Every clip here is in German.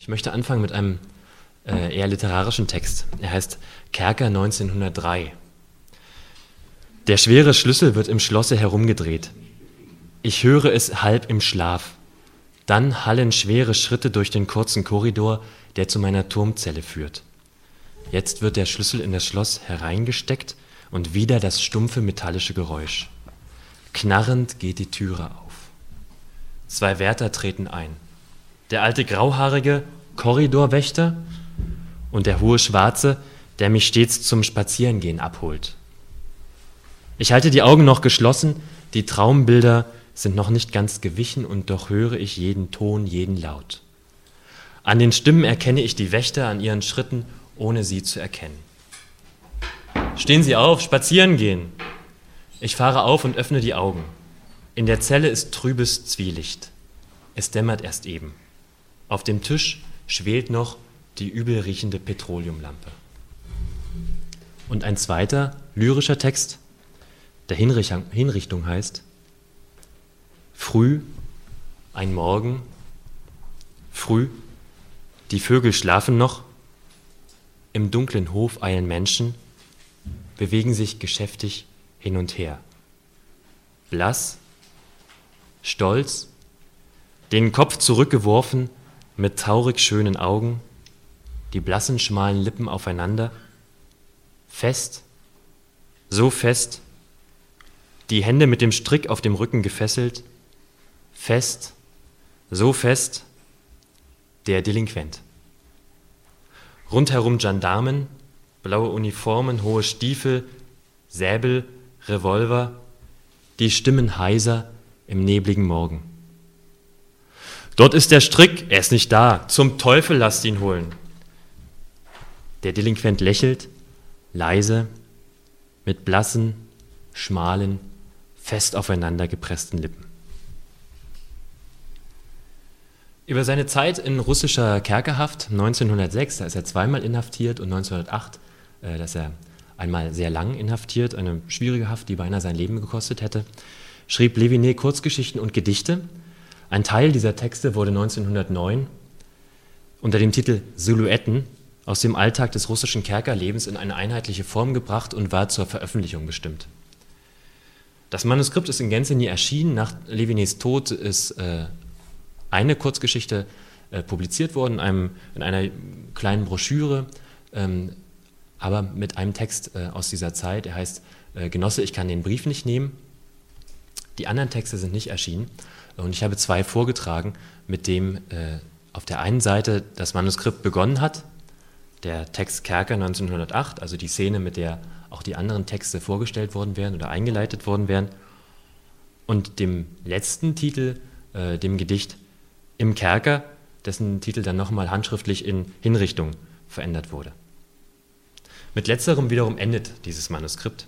Ich möchte anfangen mit einem äh, eher literarischen Text. Er heißt Kerker 1903. Der schwere Schlüssel wird im Schlosse herumgedreht. Ich höre es halb im Schlaf. Dann hallen schwere Schritte durch den kurzen Korridor, der zu meiner Turmzelle führt. Jetzt wird der Schlüssel in das Schloss hereingesteckt und wieder das stumpfe metallische Geräusch. Knarrend geht die Türe auf. Zwei Wärter treten ein der alte grauhaarige Korridorwächter und der hohe Schwarze, der mich stets zum Spazierengehen abholt. Ich halte die Augen noch geschlossen, die Traumbilder sind noch nicht ganz gewichen und doch höre ich jeden Ton, jeden Laut. An den Stimmen erkenne ich die Wächter an ihren Schritten, ohne sie zu erkennen. Stehen Sie auf, spazieren gehen. Ich fahre auf und öffne die Augen. In der Zelle ist trübes Zwielicht. Es dämmert erst eben. Auf dem Tisch schwelt noch die übel riechende Petroleumlampe. Und ein zweiter lyrischer Text, der Hinrichtung heißt, Früh, ein Morgen, früh, die Vögel schlafen noch, im dunklen Hof eilen Menschen, bewegen sich geschäftig hin und her. Blass, stolz, den Kopf zurückgeworfen, mit traurig schönen Augen, die blassen schmalen Lippen aufeinander, fest, so fest, die Hände mit dem Strick auf dem Rücken gefesselt, fest, so fest, der Delinquent. Rundherum Gendarmen, blaue Uniformen, hohe Stiefel, Säbel, Revolver, die Stimmen heiser im nebligen Morgen. Dort ist der Strick, er ist nicht da. Zum Teufel lasst ihn holen. Der Delinquent lächelt, leise, mit blassen, schmalen, fest aufeinander gepressten Lippen. Über seine Zeit in russischer Kerkerhaft 1906, da ist er zweimal inhaftiert und 1908, äh, da ist er einmal sehr lang inhaftiert, eine schwierige Haft, die beinahe sein Leben gekostet hätte, schrieb Levinet Kurzgeschichten und Gedichte, ein Teil dieser Texte wurde 1909 unter dem Titel Silhouetten aus dem Alltag des russischen Kerkerlebens in eine einheitliche Form gebracht und war zur Veröffentlichung bestimmt. Das Manuskript ist in Gänze nie erschienen. Nach Levinets Tod ist äh, eine Kurzgeschichte äh, publiziert worden in, einem, in, einer kleinen Broschüre, ähm, aber mit einem Text äh, aus dieser Zeit. Er heißt äh, Genosse, ich kann den Brief nicht nehmen. Die anderen Texte sind nicht erschienen. Und ich habe zwei vorgetragen, mit dem äh, auf der einen Seite das Manuskript begonnen hat, der Text Kerker 1908, also die Szene, mit der auch die anderen Texte vorgestellt worden wären oder eingeleitet worden wären, und dem letzten Titel, äh, dem Gedicht Im Kerker, dessen Titel dann nochmal handschriftlich in Hinrichtung verändert wurde. Mit letzterem wiederum endet dieses Manuskript.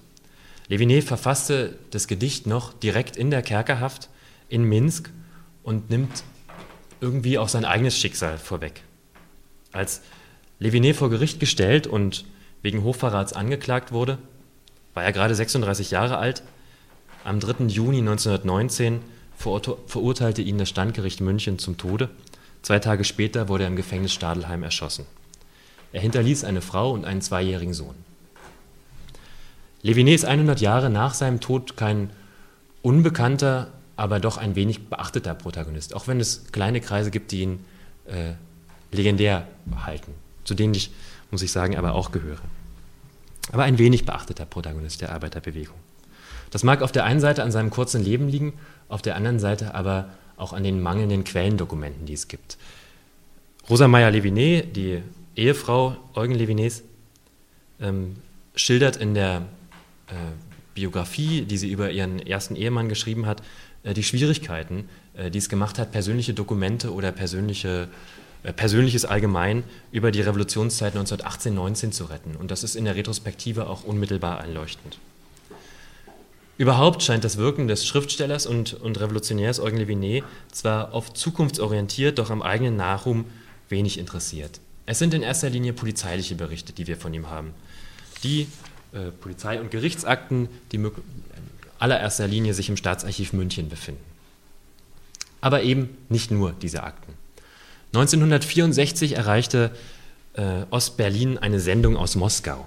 Levinet verfasste das Gedicht noch direkt in der Kerkerhaft in Minsk und nimmt irgendwie auch sein eigenes Schicksal vorweg. Als Levinet vor Gericht gestellt und wegen Hochverrats angeklagt wurde, war er gerade 36 Jahre alt. Am 3. Juni 1919 verurteilte ihn das Standgericht München zum Tode. Zwei Tage später wurde er im Gefängnis Stadelheim erschossen. Er hinterließ eine Frau und einen zweijährigen Sohn. Levinet ist 100 Jahre nach seinem Tod kein unbekannter aber doch ein wenig beachteter Protagonist, auch wenn es kleine Kreise gibt, die ihn äh, legendär halten, zu denen ich, muss ich sagen, aber auch gehöre. Aber ein wenig beachteter Protagonist der Arbeiterbewegung. Das mag auf der einen Seite an seinem kurzen Leben liegen, auf der anderen Seite aber auch an den mangelnden Quellendokumenten, die es gibt. Rosa Meyer-Levinet, die Ehefrau Eugen Levinets, ähm, schildert in der äh, Biografie, die sie über ihren ersten Ehemann geschrieben hat, die Schwierigkeiten, äh, die es gemacht hat, persönliche Dokumente oder persönliche, äh, persönliches allgemein über die Revolutionszeit 1918-19 zu retten. Und das ist in der Retrospektive auch unmittelbar einleuchtend. Überhaupt scheint das Wirken des Schriftstellers und, und Revolutionärs Eugen Levinet zwar oft zukunftsorientiert, doch am eigenen Nachruhm wenig interessiert. Es sind in erster Linie polizeiliche Berichte, die wir von ihm haben. Die äh, Polizei- und Gerichtsakten, die allererster Linie sich im Staatsarchiv München befinden. Aber eben nicht nur diese Akten. 1964 erreichte äh, Ostberlin eine Sendung aus Moskau.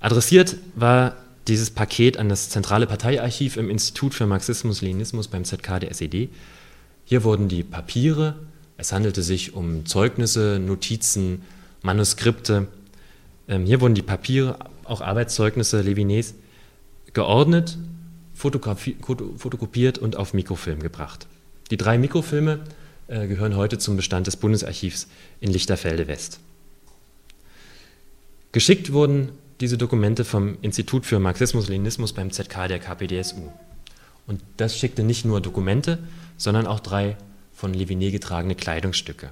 Adressiert war dieses Paket an das zentrale Parteiarchiv im Institut für Marxismus-Leninismus beim ZK der SED. Hier wurden die Papiere, es handelte sich um Zeugnisse, Notizen, Manuskripte, ähm, hier wurden die Papiere, auch Arbeitszeugnisse Levinés, geordnet, fotokopiert und auf Mikrofilm gebracht. Die drei Mikrofilme äh, gehören heute zum Bestand des Bundesarchivs in Lichterfelde West. Geschickt wurden diese Dokumente vom Institut für Marxismus-Leninismus beim ZK der KPDSU. Und das schickte nicht nur Dokumente, sondern auch drei von Leviné getragene Kleidungsstücke.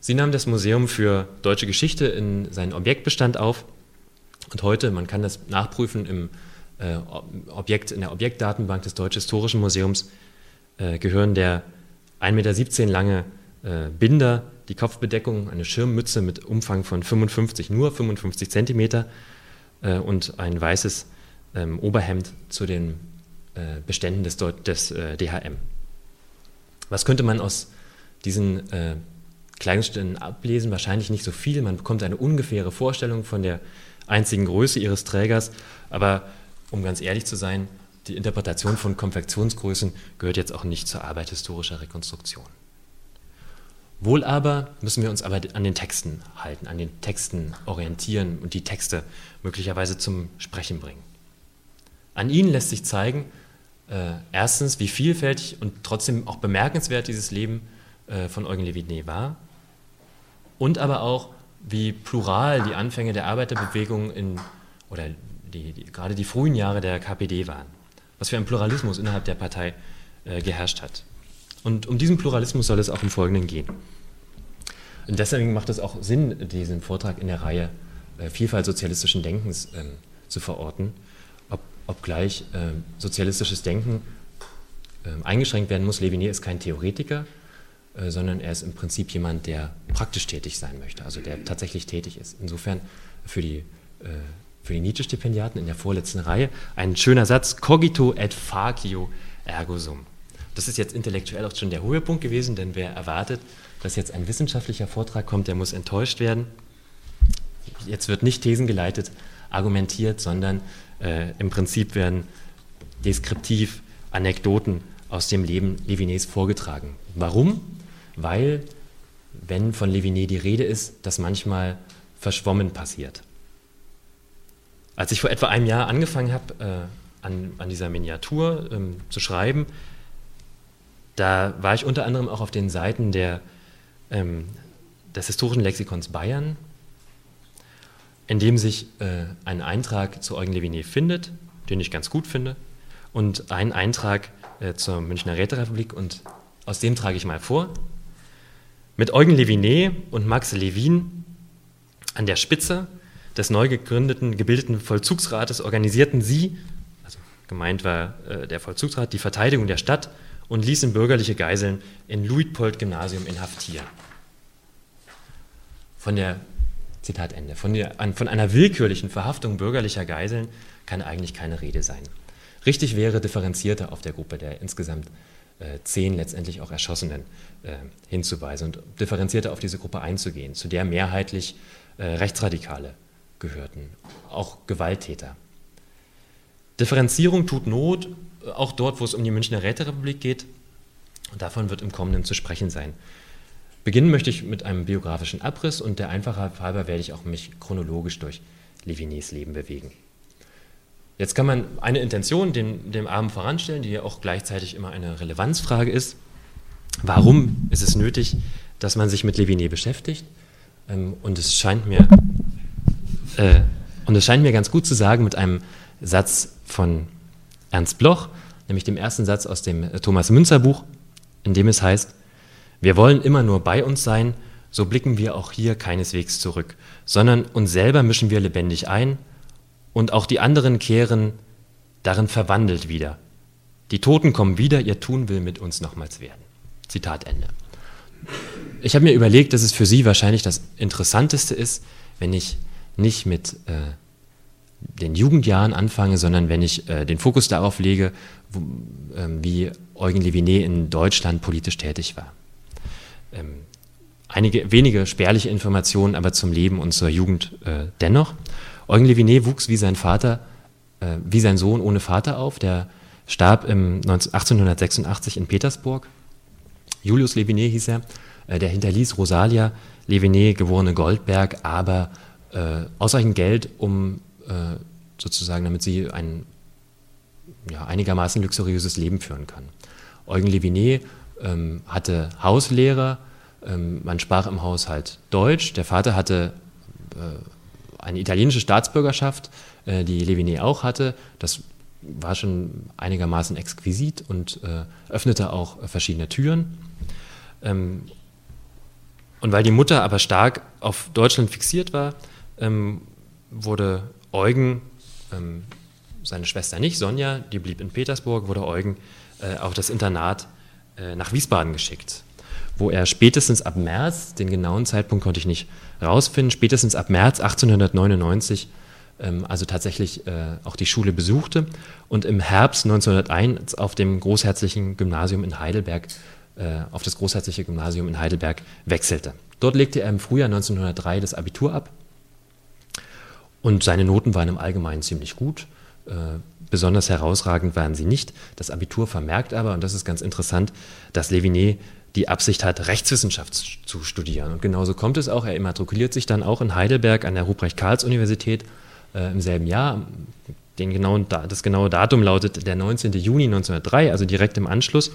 Sie nahm das Museum für deutsche Geschichte in seinen Objektbestand auf und heute, man kann das nachprüfen im Objekt, in der Objektdatenbank des Deutschen Historischen Museums, äh, gehören der 1,17 Meter lange äh, Binder, die Kopfbedeckung, eine Schirmmütze mit Umfang von 55, nur 55 Zentimeter äh, und ein weißes ähm, Oberhemd zu den äh, Beständen des, des äh, DHM. Was könnte man aus diesen Kleidungsstellen ablesen? Wahrscheinlich nicht so viel. Man bekommt eine ungefähre Vorstellung von der einzigen Größe ihres Trägers. Aber um ganz ehrlich zu sein, die Interpretation von Konfektionsgrößen gehört jetzt auch nicht zur Arbeit historischer Rekonstruktion. Wohl aber müssen wir uns aber an den Texten halten, an den Texten orientieren und die Texte möglicherweise zum Sprechen bringen. An ihnen lässt sich zeigen, äh, erstens, wie vielfältig und trotzdem auch bemerkenswert dieses Leben äh, von Eugen Leviné war und aber auch, wie plural die Anfänge der Arbeiterbewegung in, oder die, die, gerade die frühen Jahre der KPD waren. Was für ein Pluralismus innerhalb der Partei äh, geherrscht hat. Und um diesen Pluralismus soll es auch im Folgenden gehen. Und deswegen macht es auch Sinn, diesen Vortrag in der Reihe äh, Vielfalt sozialistischen Denkens äh, zu verorten, ob, obgleich äh, sozialistisches Denken ähm, eingeschränkt werden muss. Leviné ist kein Theoretiker, äh, sondern er ist im Prinzip jemand, der praktisch tätig sein möchte, also der tatsächlich tätig ist. Insofern für die, äh, für die Nietzsche-Stipendiaten in der vorletzten Reihe ein schöner Satz, cogito et facio ergo sum. Das ist jetzt intellektuell auch schon der Höhepunkt gewesen, denn wer erwartet, dass jetzt ein wissenschaftlicher Vortrag kommt, der muss enttäuscht werden. Jetzt wird nicht thesengeleitet argumentiert, sondern äh, im Prinzip werden deskriptiv Anekdoten aus dem Leben Levinés vorgetragen. Warum? weil, wenn von Leviné die Rede ist, das manchmal verschwommen passiert. Als ich vor etwa einem Jahr angefangen habe, äh, an, an, dieser Miniatur ähm, zu schreiben, da war ich unter anderem auch auf den Seiten der, ähm, des historischen Lexikons Bayern, in dem sich äh, ein Eintrag zu Eugen Leviné findet, den ich ganz gut finde, und ein Eintrag äh, zur Münchner Räterepublik, und aus dem trage ich mal vor. Mit Eugen Leviné und Max Levin an der Spitze des neu gegründeten, gebildeten Vollzugsrates organisierten sie, also gemeint war äh, der Vollzugsrat, die Verteidigung der Stadt und ließen bürgerliche Geiseln in Luitpold-Gymnasium inhaftieren. Von der, Zitat Ende, von, der, an, von einer willkürlichen Verhaftung bürgerlicher Geiseln kann eigentlich keine Rede sein. Richtig wäre differenzierter auf der Gruppe der insgesamt äh, zehn letztendlich auch Erschossenen äh, hinzuweisen und differenzierter auf diese Gruppe einzugehen, zu der mehrheitlich äh, Rechtsradikale gehörten, auch Gewalttäter. Differenzierung tut Not, auch dort, wo es um die Münchner Räterepublik geht. Und davon wird im Kommenden zu sprechen sein. Beginnen möchte ich mit einem biografischen Abriss und der Einfachheit halber werde ich auch mich chronologisch durch Levinés Leben bewegen. Jetzt kann man eine Intention dem, dem Abend voranstellen, die ja auch gleichzeitig immer eine Relevanzfrage ist. Warum ist es nötig, dass man sich mit Leviné beschäftigt? Ähm, und es scheint mir, äh, und es scheint mir ganz gut zu sagen mit einem Satz von Ernst Bloch, nämlich dem ersten Satz aus dem Thomas Münzer Buch, in dem es heißt, wir wollen immer nur bei uns sein, so blicken wir auch hier keineswegs zurück, sondern uns selber mischen wir lebendig ein und auch die anderen kehren darin verwandelt wieder. Die Toten kommen wieder, ihr Tun will mit uns nochmals werden. Zitat Ende. Ich habe mir überlegt, dass es für Sie wahrscheinlich das Interessanteste ist, wenn ich nicht mit äh, den Jugendjahren anfange, sondern wenn ich äh, den Fokus darauf lege, wo, äh, wie Eugen Leviné in Deutschland politisch tätig war. Ähm, einige wenige spärliche Informationen, aber zum Leben und zur Jugend äh, dennoch. Eugen Levinet wuchs wie sein Vater, äh, wie sein Sohn ohne Vater auf. Der starb im 19, 1886 in Petersburg. Julius Levinet hieß er. Äh, der hinterließ Rosalia Levinet, geborene Goldberg, aber äh, ausreichend Geld, um äh, sozusagen, damit sie ein ja, einigermaßen luxuriöses Leben führen kann. Eugen Levinet ähm, hatte Hauslehrer, ähm, man sprach im Haushalt Deutsch. Der Vater hatte äh, eine italienische Staatsbürgerschaft, äh, die Levinet auch hatte. Das war schon einigermaßen exquisit und äh, öffnete auch verschiedene Türen. Ähm, und weil die Mutter aber stark auf Deutschland fixiert war, ähm, wurde Eugen, ähm, seine Schwester nicht, Sonja, die blieb in Petersburg, wurde Eugen äh, auf das Internat äh, nach Wiesbaden geschickt, wo er spätestens ab März, den genauen Zeitpunkt konnte ich nicht rausfinden, spätestens ab März 1899 ähm, also tatsächlich äh, auch die Schule besuchte und im Herbst 1901 auf dem Großherzlichen Gymnasium in Heidelberg äh, auf das Großherzliche Gymnasium in Heidelberg wechselte. Dort legte er im Frühjahr 1903 das Abitur ab und seine Noten waren im Allgemeinen ziemlich gut. Äh, besonders herausragend waren sie nicht. Das Abitur vermerkt aber, und das ist ganz interessant, dass Levinet die Absicht hat, Rechtswissenschaft zu studieren. Und genauso kommt es auch. Er immatrikuliert sich dann auch in Heidelberg an der Ruprecht-Karls-Universität äh, im selben Jahr. Den genauen, das genaue Datum lautet der 19. Juni 1903, also direkt im Anschluss.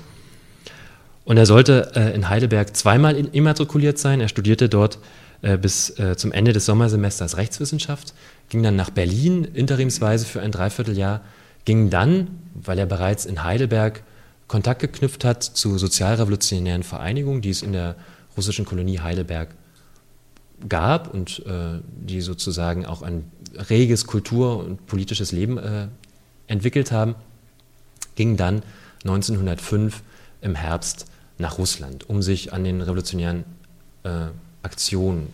Und er sollte äh, in Heidelberg zweimal immatrikuliert sein. Er studierte dort äh, bis äh, zum Ende des Sommersemesters Rechtswissenschaft, ging dann nach Berlin interimsweise für ein Dreivierteljahr, ging dann, weil er bereits in Heidelberg Kontakt geknüpft hat zu sozialrevolutionären Vereinigungen, die es in der russischen Kolonie Heidelberg gab und äh, die sozusagen auch ein reges Kultur- und politisches Leben äh, entwickelt haben, ging dann 1905 im Herbst nach Russland, um sich an den revolutionären äh, Aktionen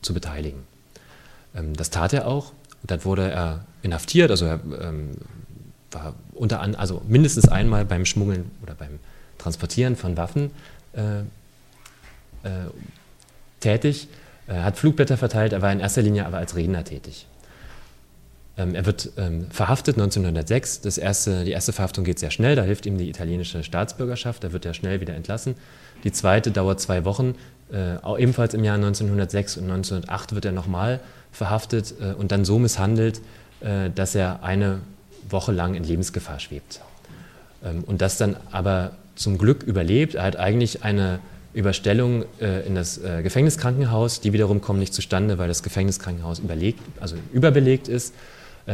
zu beteiligen. Ähm, das tat er auch. Dann wurde er inhaftiert, also er ähm, war unter an, also mindestens einmal beim Schmuggeln oder beim Transportieren von Waffen äh, äh, tätig. Er hat Flugblätter verteilt, er war in erster Linie aber als Redner tätig. Ähm, er wird ähm, verhaftet 1906. Das erste, die erste Verhaftung geht sehr schnell, da hilft ihm die italienische Staatsbürgerschaft, da wird er schnell wieder entlassen. Die zweite dauert zwei Wochen, äh, ebenfalls im Jahr 1906 und 1908 wird er nochmal verhaftet äh, und dann so misshandelt, äh, dass er eine Woche lang in Lebensgefahr schwebt. Ähm, und das dann aber zum Glück überlebt. Er hat eigentlich eine Überstellung äh, in das Gefängniskrankenhaus, die wiederum kommen nicht zustande, weil das Gefängniskrankenhaus überlegt, also überbelegt ist.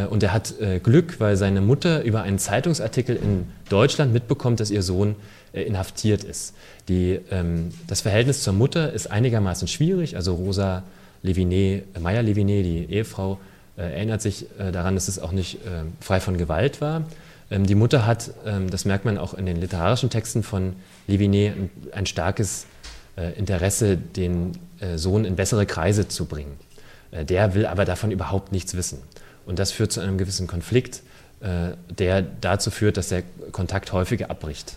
Und er hat Glück, weil seine Mutter über einen Zeitungsartikel in Deutschland mitbekommt, dass ihr Sohn inhaftiert ist. Die, ähm, das Verhältnis zur Mutter ist einigermaßen schwierig. Also Rosa Levinet, Meyer Levinet, die Ehefrau, erinnert sich daran, dass es auch nicht frei von Gewalt war. Ähm, die Mutter hat, ähm, das merkt man auch in den literarischen Texten von Levinet, ein starkes Interesse, den Sohn in bessere Kreise zu bringen. Der will aber davon überhaupt nichts wissen. Und das führt zu einem gewissen Konflikt, äh, der dazu führt, dass der Kontakt häufiger abbricht.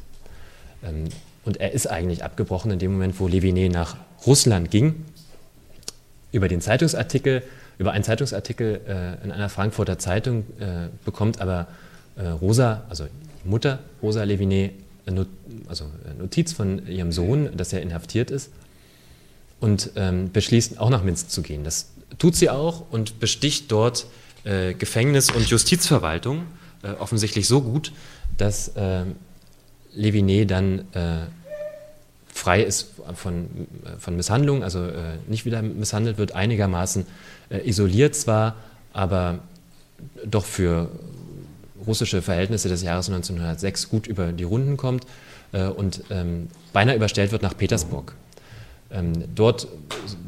Ähm, und er ist eigentlich abgebrochen in dem Moment, wo Levinet nach Russland ging. Über den Zeitungsartikel, über einen Zeitungsartikel äh, in einer Frankfurter Zeitung äh, bekommt aber Rosa, also Mutter Rosa Levinet, also Notiz von ihrem Sohn, dass er inhaftiert ist und ähm, beschließt auch nach Minsk zu gehen. Das tut sie auch und besticht dort äh, Gefängnis und Justizverwaltung äh, offensichtlich so gut, dass äh, Levinet dann äh, frei ist von, äh, von Misshandlung, also äh, nicht wieder misshandelt wird, einigermaßen isoliert zwar, aber doch für russische Verhältnisse des Jahres 1906 gut über die Runden kommt und ähm, beinahe überstellt wird nach Petersburg. Ähm, dort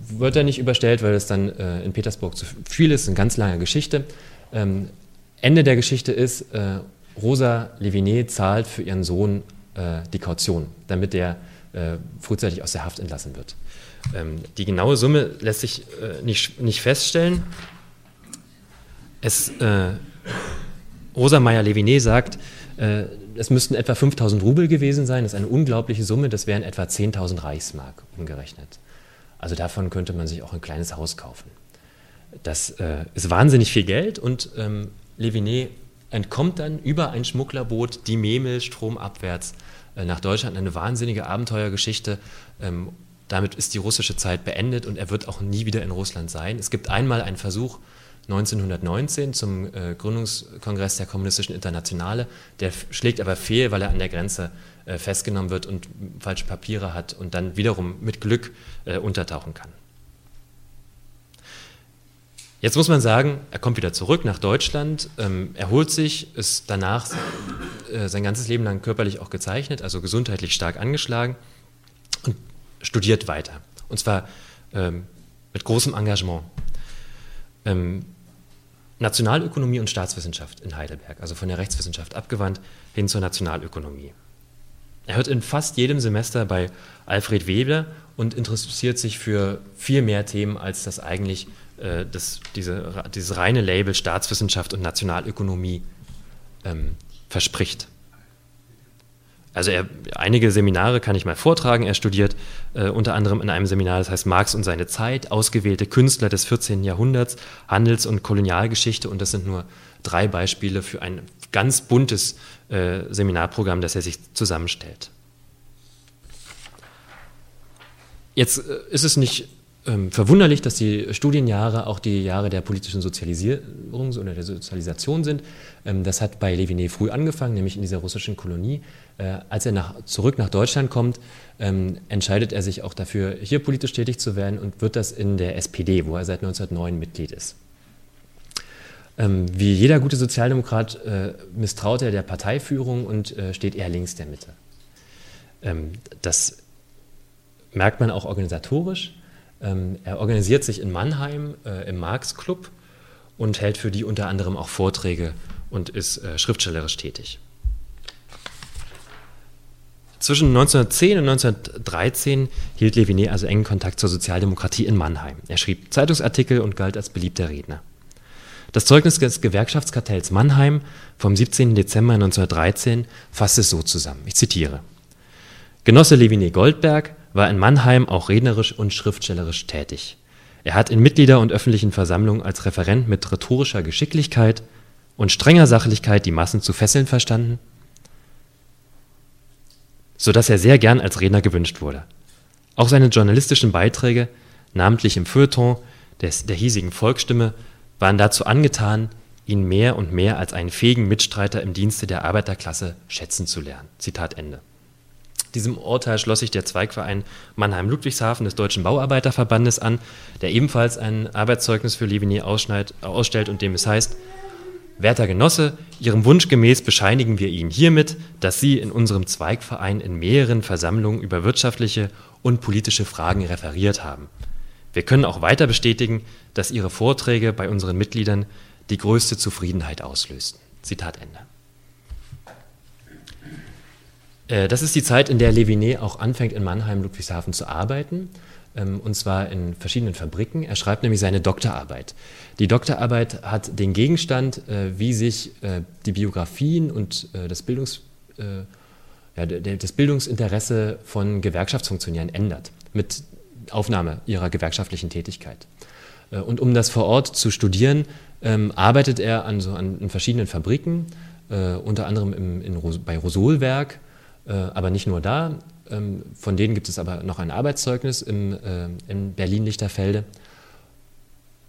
wird er nicht überstellt, weil es dann äh, in Petersburg zu viel ist, eine ganz lange Geschichte. Ähm, Ende der Geschichte ist, äh, Rosa Levinet zahlt für ihren Sohn äh, die Kaution, damit er äh, frühzeitig aus der Haft entlassen wird. Ähm, die genaue Summe lässt sich äh, nicht, nicht feststellen. Es, äh, Rosa Meyer-Levinet sagt, Äh, es müssten etwa 5000 Rubel gewesen sein, das ist eine unglaubliche Summe, das wären etwa 10.000 Reichsmark umgerechnet. Also davon könnte man sich auch ein kleines Haus kaufen. Das äh, ist wahnsinnig viel Geld und ähm, Levinet entkommt dann über ein Schmugglerboot die Memel stromabwärts nach Deutschland. Eine wahnsinnige Abenteuergeschichte. Ähm, damit ist die russische Zeit beendet und er wird auch nie wieder in Russland sein. Es gibt einmal einen Versuch 1919 zum äh, Gründungskongress der Kommunistischen Internationale. Der schlägt aber fehl, weil er an der Grenze äh, festgenommen wird und falsche Papiere hat und dann wiederum mit Glück äh, untertauchen kann. Jetzt muss man sagen, er kommt wieder zurück nach Deutschland, ähm, erholt sich, ist danach äh, sein ganzes Leben lang körperlich auch gezeichnet, also gesundheitlich stark angeschlagen und studiert weiter. Und zwar ähm, mit großem Engagement. Ähm, Nationalökonomie und Staatswissenschaft in Heidelberg, also von der Rechtswissenschaft abgewandt hin zur Nationalökonomie. Er hört in fast jedem Semester bei Alfred Weber und interessiert sich für viel mehr Themen, als das eigentlich äh, das, diese, dieses reine Label Staatswissenschaft und Nationalökonomie ähm, verspricht. Also er, einige Seminare kann ich mal vortragen. Er studiert äh, unter anderem in einem Seminar, das heißt Marx und seine Zeit, ausgewählte Künstler des 14. Jahrhunderts, Handels- und Kolonialgeschichte. Und das sind nur drei Beispiele für ein ganz buntes äh, Seminarprogramm, das er sich zusammenstellt. Jetzt äh, ist es nicht ähm, verwunderlich, dass die Studienjahre auch die Jahre der politischen Sozialisierung oder der Sozialisation sind. Ähm, das hat bei Levinet früh angefangen, nämlich in dieser russischen Kolonie. Äh, als er nach, zurück nach Deutschland kommt, ähm, entscheidet er sich auch dafür, hier politisch tätig zu werden und wird das in der SPD, wo er seit 1909 Mitglied ist. Ähm, wie jeder gute Sozialdemokrat äh, misstraut er der Parteiführung und äh, steht eher links der Mitte. Ähm, das merkt man auch organisatorisch. Ähm, er organisiert sich in Mannheim äh, im Marx Club und hält für die unter anderem auch Vorträge und ist äh, schriftstellerisch tätig. Zwischen 1910 und 1913 hielt Levinet also engen Kontakt zur Sozialdemokratie in Mannheim. Er schrieb Zeitungsartikel und galt als beliebter Redner. Das Zeugnis des Gewerkschaftskartells Mannheim vom 17. Dezember 1913 fasst es so zusammen. Ich zitiere. Genosse Levinet Goldberg war in Mannheim auch rednerisch und schriftstellerisch tätig. Er hat in Mitglieder- und öffentlichen Versammlungen als Referent mit rhetorischer Geschicklichkeit und strenger Sachlichkeit die Massen zu fesseln verstanden, so dass er sehr gern als Redner gewünscht wurde. Auch seine journalistischen Beiträge, namentlich im Feuilleton des, der hiesigen Volksstimme, waren dazu angetan, ihn mehr und mehr als einen fähigen Mitstreiter im Dienste der Arbeiterklasse schätzen zu lernen. Zitat Ende. Diesem Urteil schloss sich der Zweigverein Mannheim-Ludwigshafen des Deutschen Bauarbeiterverbandes an, der ebenfalls ein Arbeitszeugnis für Livigny ausstellt und dem es heißt, Werter Genosse, Ihrem Wunsch gemäß bescheinigen wir Ihnen hiermit, dass Sie in unserem Zweigverein in mehreren Versammlungen über wirtschaftliche und politische Fragen referiert haben. Wir können auch weiter bestätigen, dass Ihre Vorträge bei unseren Mitgliedern die größte Zufriedenheit auslösten. Zitat Ende. Äh, das ist die Zeit, in der Levinet auch anfängt, in Mannheim, Ludwigshafen zu arbeiten, ähm, und zwar in verschiedenen Fabriken. Er schreibt nämlich seine Doktorarbeit. Die Doktorarbeit hat den Gegenstand, äh, wie sich äh, die Biografien und das, Bildungs, das Bildungsinteresse von Gewerkschaftsfunktionären ändert, mit Aufnahme ihrer gewerkschaftlichen Tätigkeit. Und um das vor Ort zu studieren, ähm, arbeitet er an, so, an verschiedenen Fabriken, unter anderem im, in, bei Rosolwerk, äh, aber nicht nur da. Ähm, von denen gibt es aber noch ein Arbeitszeugnis im, äh, in Berlin-Lichterfelde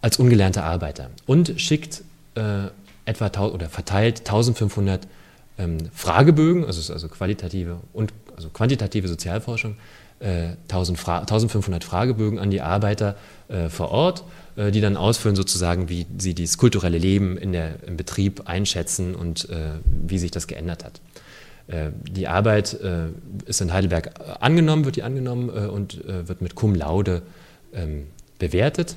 als ungelernter Arbeiter und schickt äh, etwa oder verteilt 1500 ähm, Fragebögen, also, also qualitative und also quantitative Sozialforschung, 1500 Fragebögen an die Arbeiter vor Ort, die dann ausfüllen sozusagen, wie sie das kulturelle Leben in der, im Betrieb einschätzen und wie sich das geändert hat. Äh, die Arbeit äh, ist in Heidelberg äh, angenommen, wird die angenommen und wird mit Cum Laude ähm, bewertet.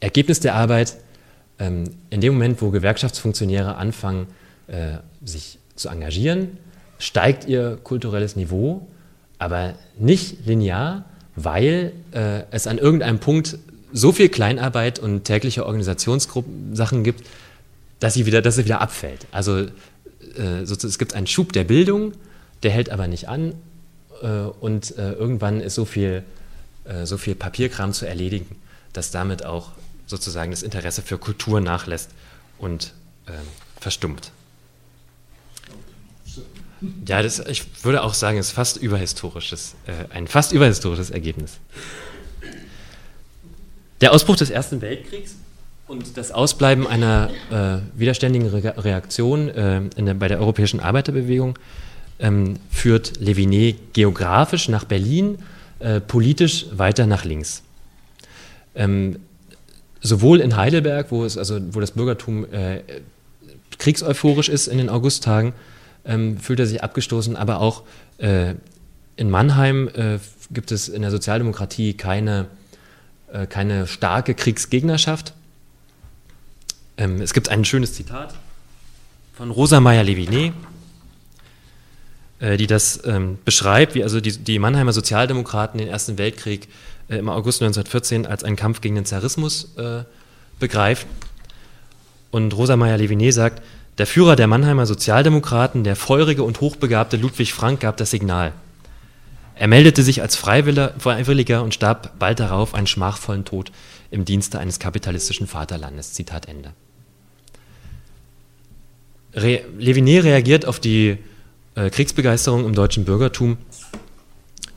Ergebnis der Arbeit, ähm, in dem Moment, wo Gewerkschaftsfunktionäre anfangen, sich zu engagieren, steigt ihr kulturelles Niveau, aber nicht linear, weil es an irgendeinem Punkt so viel Kleinarbeit und tägliche Organisationsgruppen Sachen gibt, dass sie wieder, dass sie wieder abfällt. Also äh, es gibt einen Schub der Bildung, der hält aber nicht an äh, und äh, irgendwann ist so viel, äh, so viel Papierkram zu erledigen, dass damit auch sozusagen das Interesse für Kultur nachlässt und ähm, verstummt. Ja, das, ich würde auch sagen, es ist fast überhistorisches, äh, ein fast überhistorisches Ergebnis. Der Ausbruch des Ersten Weltkriegs und das Ausbleiben einer äh, widerständigen Re Reaktion äh, der, bei der europäischen Arbeiterbewegung ähm, führt Levinet geografisch nach Berlin, äh, politisch weiter nach links. Ähm, sowohl in Heidelberg, wo, es, also, wo das Bürgertum äh, kriegseuphorisch ist in den Augusttagen, ähm, fühlt er sich abgestoßen, aber auch äh, in Mannheim äh, gibt es in der Sozialdemokratie keine, keine starke Kriegsgegnerschaft. Ähm, es gibt ein schönes Zitat von Rosa Meyer-Levinet, äh, die das ähm, beschreibt, wie also die, die, Mannheimer Sozialdemokraten den Ersten Weltkrieg äh, im August 1914 als einen Kampf gegen den Zarismus äh, begreifen. Und Rosa Meyer-Levinet sagt, der Führer der Mannheimer Sozialdemokraten, der feurige und hochbegabte Ludwig Frank, gab das Signal. Er meldete sich als Freiwilliger und starb bald darauf einen schmachvollen Tod im Dienste eines kapitalistischen Vaterlandes. Zitat Ende. Re Levinet reagiert auf die äh, Kriegsbegeisterung im deutschen Bürgertum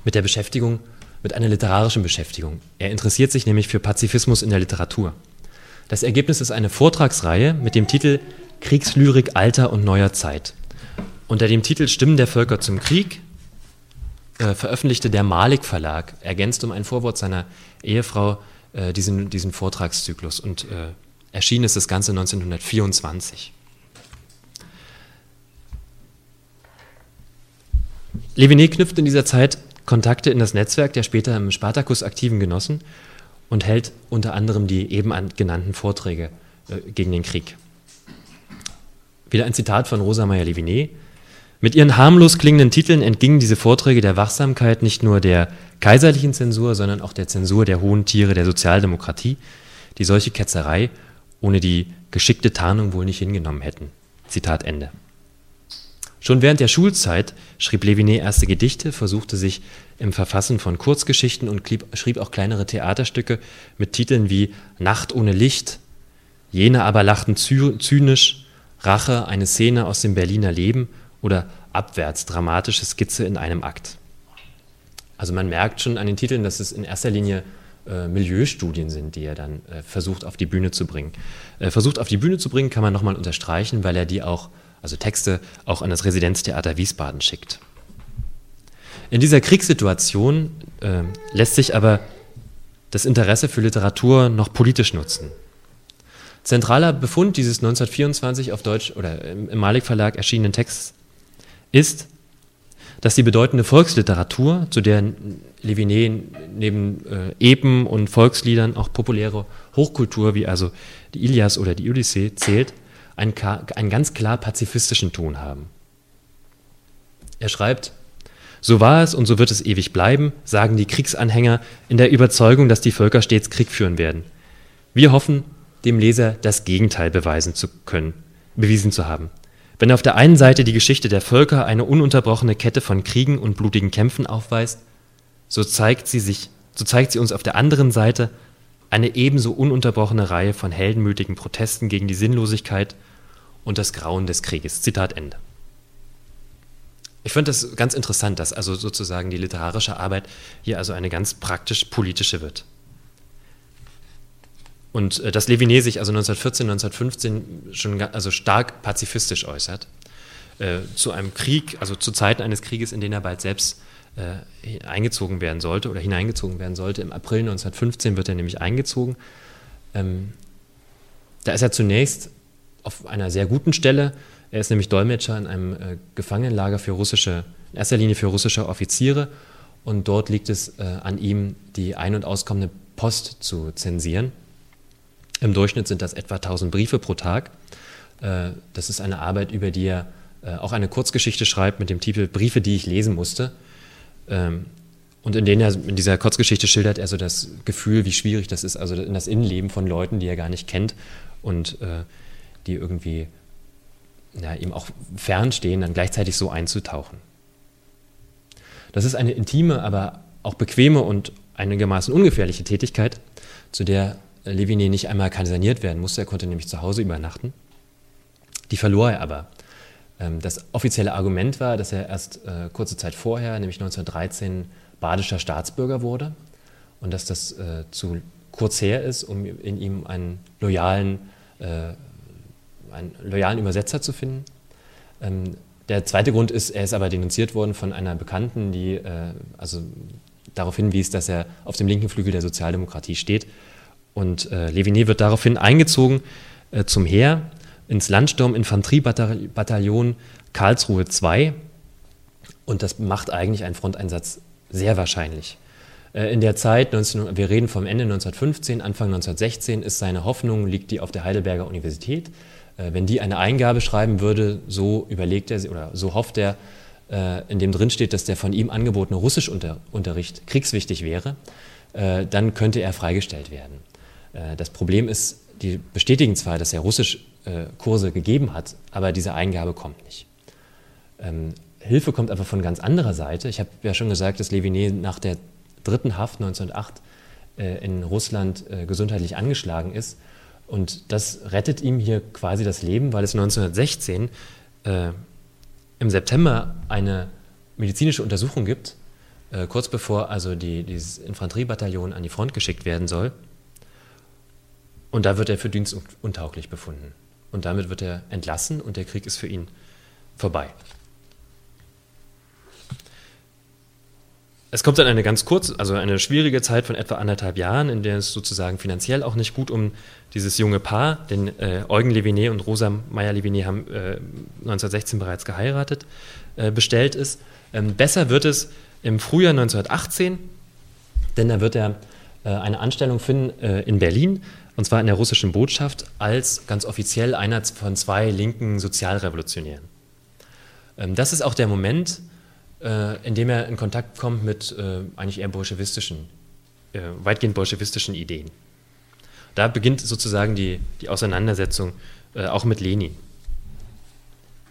mit der Beschäftigung, mit einer literarischen Beschäftigung. Er interessiert sich nämlich für Pazifismus in der Literatur. Das Ergebnis ist eine Vortragsreihe mit dem Titel Kriegslyrik alter und neuer Zeit. Unter dem Titel Stimmen der Völker zum Krieg äh, veröffentlichte der Malik Verlag, ergänzt um ein Vorwort seiner Ehefrau, äh, diesen, diesen Vortragszyklus. Und äh, erschienen ist das Ganze 1924. Levinet knüpft in dieser Zeit Kontakte in das Netzwerk der später im Spartakus aktiven Genossen und hält unter anderem die eben genannten Vorträge äh, gegen den Krieg. Wieder ein Zitat von Rosa Meyer-Levinet. Mit ihren harmlos klingenden Titeln entgingen diese Vorträge der Wachsamkeit nicht nur der kaiserlichen Zensur, sondern auch der Zensur der hohen Tiere der Sozialdemokratie, die solche Ketzerei ohne die geschickte Tarnung wohl nicht hingenommen hätten. Zitat Ende. Schon während der Schulzeit schrieb Levinet erste Gedichte, versuchte sich im Verfassen von Kurzgeschichten und schrieb auch kleinere Theaterstücke mit Titeln wie Nacht ohne Licht, Jene aber lachten zynisch, Rache, eine Szene aus dem Berliner Leben oder Abwärts, dramatische Skizze in einem Akt. Also man merkt schon an den Titeln, dass es in erster Linie äh, Milieustudien sind, die er dann äh, versucht auf die Bühne zu bringen. Äh, versucht auf die Bühne zu bringen kann man nochmal unterstreichen, weil er die auch, also Texte, auch an das Residenztheater Wiesbaden schickt. In dieser Kriegssituation äh, lässt sich aber das Interesse für Literatur noch politisch nutzen. Zentraler Befund dieses 1924 auf Deutsch oder im Malik Verlag erschienenen Texts ist, dass die bedeutende Volksliteratur, zu der Levinet neben äh, Epen und Volksliedern auch populäre Hochkultur wie also die Ilias oder die Odyssee zählt, einen, einen ganz klar pazifistischen Ton haben. Er schreibt, so war es und so wird es ewig bleiben, sagen die Kriegsanhänger in der Überzeugung, dass die Völker stets Krieg führen werden. Wir hoffen, dem Leser das Gegenteil beweisen zu können, bewiesen zu haben. Wenn auf der einen Seite die Geschichte der Völker eine ununterbrochene Kette von Kriegen und blutigen Kämpfen aufweist, so zeigt sie sich, so zeigt sie uns auf der anderen Seite eine ebenso ununterbrochene Reihe von heldenmütigen Protesten gegen die Sinnlosigkeit und das Grauen des Krieges. Zitat Ende. Ich finde das ganz interessant, dass also sozusagen die literarische Arbeit hier also eine ganz praktisch politische wird. Und äh, dass Levinet sich also 1914, 1915 schon also stark pazifistisch äußert, äh, zu einem Krieg, also zu Zeiten eines Krieges, in den er bald selbst äh, eingezogen werden sollte oder hineingezogen werden sollte. Im April 1915 wird er nämlich eingezogen. Ähm, da ist er zunächst auf einer sehr guten Stelle. Er ist nämlich Dolmetscher in einem äh, Gefangenenlager für russische, in erster Linie für russische Offiziere. Und dort liegt es äh, an ihm, die ein- und auskommende Post zu zensieren. Im Durchschnitt sind das etwa 1000 Briefe pro Tag. Äh, das ist eine Arbeit, über die er äh, auch eine Kurzgeschichte schreibt mit dem Titel Briefe, die ich lesen musste. Ähm, und in, denen er, in dieser Kurzgeschichte schildert er so das Gefühl, wie schwierig das ist, also in das Innenleben von Leuten, die er gar nicht kennt und äh, die irgendwie ja, ihm auch fernstehen, dann gleichzeitig so einzutauchen. Das ist eine intime, aber auch bequeme und einigermaßen ungefährliche Tätigkeit, zu der Leviné nicht einmal saniert werden musste. Er konnte nämlich zu Hause übernachten. Die verlor er aber. Ähm, das offizielle Argument war, dass er erst äh, kurze Zeit vorher, nämlich 1913, badischer Staatsbürger wurde und dass das äh, zu kurz her ist, um in ihm einen loyalen, äh, einen loyalen Übersetzer zu finden. Ähm, der zweite Grund ist, er ist aber denunziert worden von einer Bekannten, die äh, also darauf hinwies, dass er auf dem linken Flügel der Sozialdemokratie steht. Und äh, Leviné wird daraufhin eingezogen äh, zum Heer ins Landsturm-Infanteriebataillon Karlsruhe II. Und das macht eigentlich einen Fronteinsatz sehr wahrscheinlich. Äh, in der Zeit, 19, wir reden vom Ende 1915, Anfang 1916, ist seine Hoffnung, liegt die auf der Heidelberger Universität. Äh, wenn die eine Eingabe schreiben würde, so überlegt er oder so hofft er, äh, in dem drin steht, dass der von ihm angebotene Russischunterricht kriegswichtig wäre, dann könnte er freigestellt werden. Das Problem ist, die bestätigen zwar, dass er Russischkurse gegeben hat, aber diese Eingabe kommt nicht. Ähm, Hilfe kommt aber von ganz anderer Seite. Ich habe ja schon gesagt, dass Leviné nach der dritten Haft 1908 äh, in Russland äh, gesundheitlich angeschlagen ist. Und das rettet ihm hier quasi das Leben, weil es 1916 äh, im September eine medizinische Untersuchung gibt, äh, kurz bevor also die, dieses Infanteriebataillon an die Front geschickt werden soll. Und da wird er für Dienst untauglich befunden. Und damit wird er entlassen und der Krieg ist für ihn vorbei. Es kommt dann eine ganz kurze, also eine schwierige Zeit von etwa anderthalb Jahren, in der es sozusagen finanziell auch nicht gut um dieses junge Paar, denn äh, Eugen Leviné und Rosa Meyer-Leviné haben äh, 1916 bereits geheiratet, äh, bestellt ist. Ähm, besser wird es im Frühjahr 1918, denn da wird er äh, eine Anstellung finden äh, in Berlin, und zwar in der russischen Botschaft, als ganz offiziell einer von zwei linken Sozialrevolutionären. Ähm, das ist auch der Moment, äh, indem er in Kontakt kommt mit äh, eigentlich eher bolschewistischen, äh, weitgehend bolschewistischen Ideen. Da beginnt sozusagen die, die Auseinandersetzung äh, auch mit Lenin.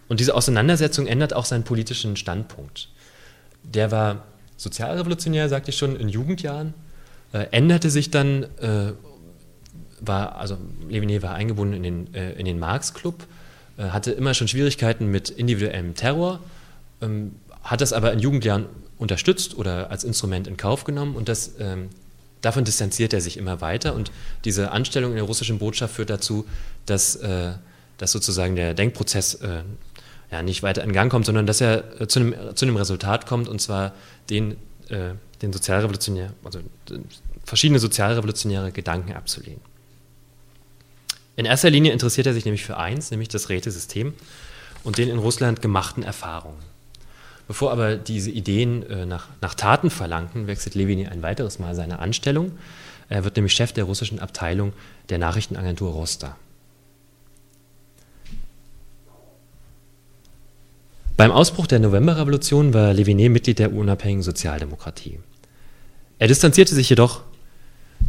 Und diese Auseinandersetzung ändert auch seinen politischen Standpunkt. Der war sozialrevolutionär, sagte ich schon, in Jugendjahren, äh, änderte sich dann, äh, war, also Leviné war eingebunden in den, in den Marx-Club, hatte immer schon Schwierigkeiten mit individuellem Terror, ähm, hat das aber in Jugendjahren unterstützt oder als Instrument in Kauf genommen und das, ähm, davon distanziert er sich immer weiter und diese Anstellung in der russischen Botschaft führt dazu, dass, äh, dass sozusagen der Denkprozess äh, ja, nicht weiter in Gang kommt, sondern dass er äh, zu, einem, zu einem Resultat kommt und zwar den, äh, den Sozialrevolutionär, also verschiedene sozialrevolutionäre Gedanken abzulehnen. In erster Linie interessiert er sich nämlich für eins, nämlich das Rätesystem und den in Russland gemachten Erfahrungen. Bevor aber diese Ideen äh, nach, nach, Taten verlangten, wechselt Levin ein weiteres Mal seine Anstellung. Er wird nämlich Chef der russischen Abteilung der Nachrichtenagentur Rosta. Beim Ausbruch der Novemberrevolution war Leviné Mitglied der unabhängigen Sozialdemokratie. Er distanzierte sich jedoch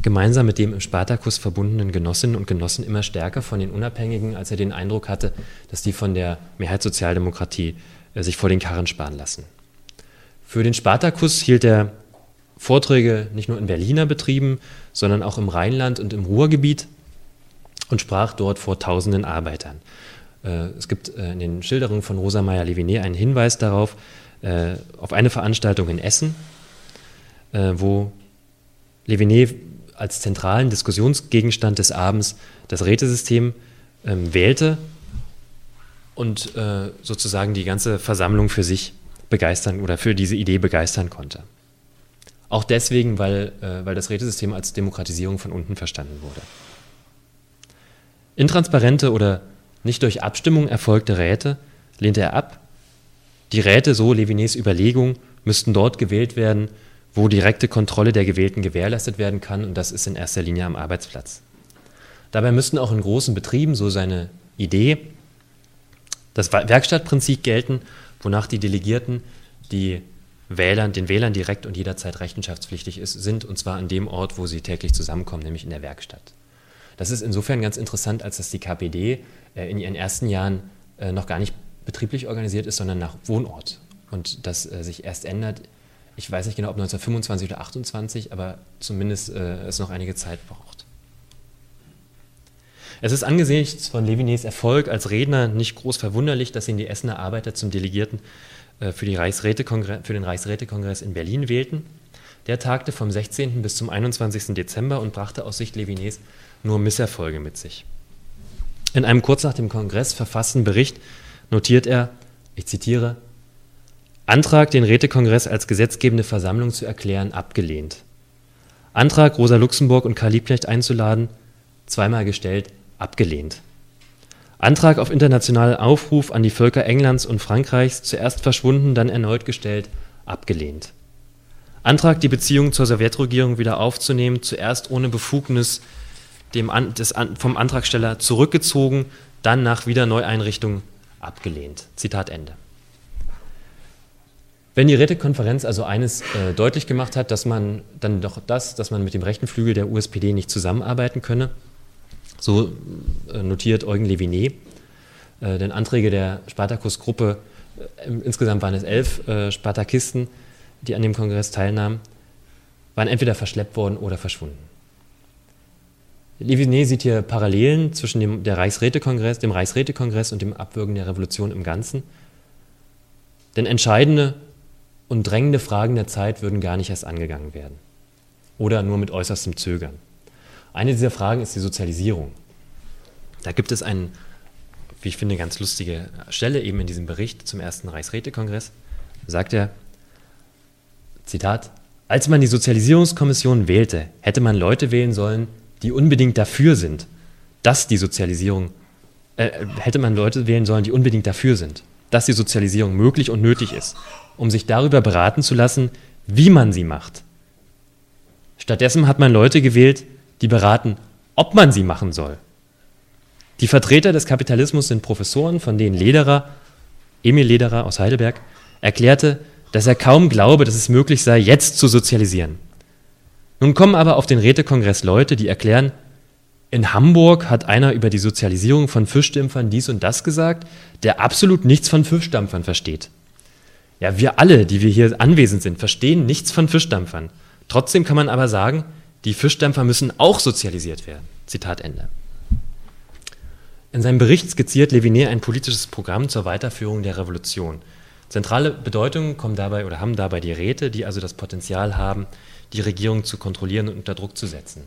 gemeinsam mit dem im Spartakus verbundenen Genossinnen und Genossen immer stärker von den Unabhängigen, als er den Eindruck hatte, dass die von der Mehrheitssozialdemokratie sich vor den Karren sparen lassen. Für den Spartakus hielt er Vorträge nicht nur in Berliner Betrieben, sondern auch im Rheinland und im Ruhrgebiet und sprach dort vor tausenden Arbeitern. Äh, es gibt äh, in den Schilderungen von Rosa Meyer-Leviné einen Hinweis darauf, auf eine Veranstaltung in Essen, wo Leviné als zentralen Diskussionsgegenstand des Abends das Rätesystem ähm, wählte und äh, sozusagen die ganze Versammlung für sich begeistern oder für diese Idee begeistern konnte. Auch deswegen, weil, äh, weil das Rätesystem als Demokratisierung von unten verstanden wurde. Intransparente oder nicht durch Abstimmung erfolgte Räte lehnte er ab. Die Räte, so Levinés Überlegung, müssten dort gewählt werden, wo direkte Kontrolle der Gewählten gewährleistet werden kann, und das ist in erster Linie am Arbeitsplatz. Dabei müssten auch in großen Betrieben, so seine Idee, das Werkstattprinzip gelten, wonach die Delegierten die Wählern, den Wählern direkt und jederzeit rechenschaftspflichtig ist, sind, und zwar an dem Ort, wo sie täglich zusammenkommen, nämlich in der Werkstatt. Das ist insofern ganz interessant, als dass die KPD äh, in ihren ersten Jahren äh, noch gar nicht betrieblich organisiert ist, sondern nach Wohnort. Und das äh, sich erst ändert, ich weiß nicht genau, ob 1925 oder 28, aber zumindest es noch einige Zeit braucht. Es ist angesichts von Levinés Erfolg als Redner nicht groß verwunderlich, dass ihn die Essener Arbeiter zum Delegierten äh, für, für den Reichsrätekongress in Berlin wählten. Der tagte vom 16. bis zum 21. Dezember und brachte aus Sicht Levinés nur Misserfolge mit sich. In einem kurz nach dem Kongress verfassten Bericht notiert er, ich zitiere, Antrag, den Rätekongress als gesetzgebende Versammlung zu erklären, abgelehnt. Antrag, Rosa Luxemburg und Karl Liebknecht einzuladen, zweimal gestellt, abgelehnt. Antrag auf internationalen Aufruf an die Völker Englands und Frankreichs, zuerst verschwunden, dann erneut gestellt, abgelehnt. Antrag, die Beziehungen zur Sowjetregierung wieder aufzunehmen, zuerst ohne Befugnis dem An des An vom Antragsteller zurückgezogen, dann nach Wiederneueinrichtung abgelehnt. Zitat Ende. Wenn die Rätekonferenz also eines äh, deutlich gemacht hat, dass man dann doch das, dass man mit dem rechten Flügel der USPD nicht zusammenarbeiten könne, so äh, notiert Eugen Levinet, äh, denn Anträge der Spartakus-Gruppe, äh, insgesamt waren es elf Spartakisten, die an dem Kongress teilnahmen, waren entweder verschleppt worden oder verschwunden. Levinet sieht hier Parallelen zwischen dem, der Reichsrätekongress, dem Reichsrätekongress und dem Abwürgen der Revolution im Ganzen. Denn entscheidende und drängende Fragen der Zeit würden gar nicht erst angegangen werden. Oder nur mit äußerstem Zögern. Eine dieser Fragen ist die Sozialisierung. Da gibt es eine, wie ich finde, ganz lustige Stelle eben in diesem Bericht zum ersten Reichsrätekongress. Sagt er, Zitat, als man die Sozialisierungskommission wählte, hätte man Leute wählen sollen, die unbedingt dafür sind, dass die Sozialisierung, äh, hätte man Leute wählen sollen, die unbedingt dafür sind, dass die Sozialisierung möglich und nötig ist, um sich darüber beraten zu lassen, wie man sie macht. Stattdessen hat man Leute gewählt, die beraten, ob man sie machen soll. Die Vertreter des Kapitalismus sind Professoren, von denen Lederer, Emil Lederer aus Heidelberg, erklärte, dass er kaum glaube, dass es möglich sei, jetzt zu sozialisieren. Nun kommen aber auf den Rätekongress Leute, die erklären, in Hamburg hat einer über die Sozialisierung von Fischdämpfern dies und das gesagt, der absolut nichts von Fischdampfern versteht. Ja, wir alle, die wir hier anwesend sind, verstehen nichts von Fischdampfern. Trotzdem kann man aber sagen, die Fischdämpfer müssen auch sozialisiert werden. Zitat Ende. In seinem Bericht skizziert Levinet ein politisches Programm zur Weiterführung der Revolution. Zentrale Bedeutung kommen dabei oder haben dabei die Räte, die also das Potenzial haben, die Regierung zu kontrollieren und unter Druck zu setzen.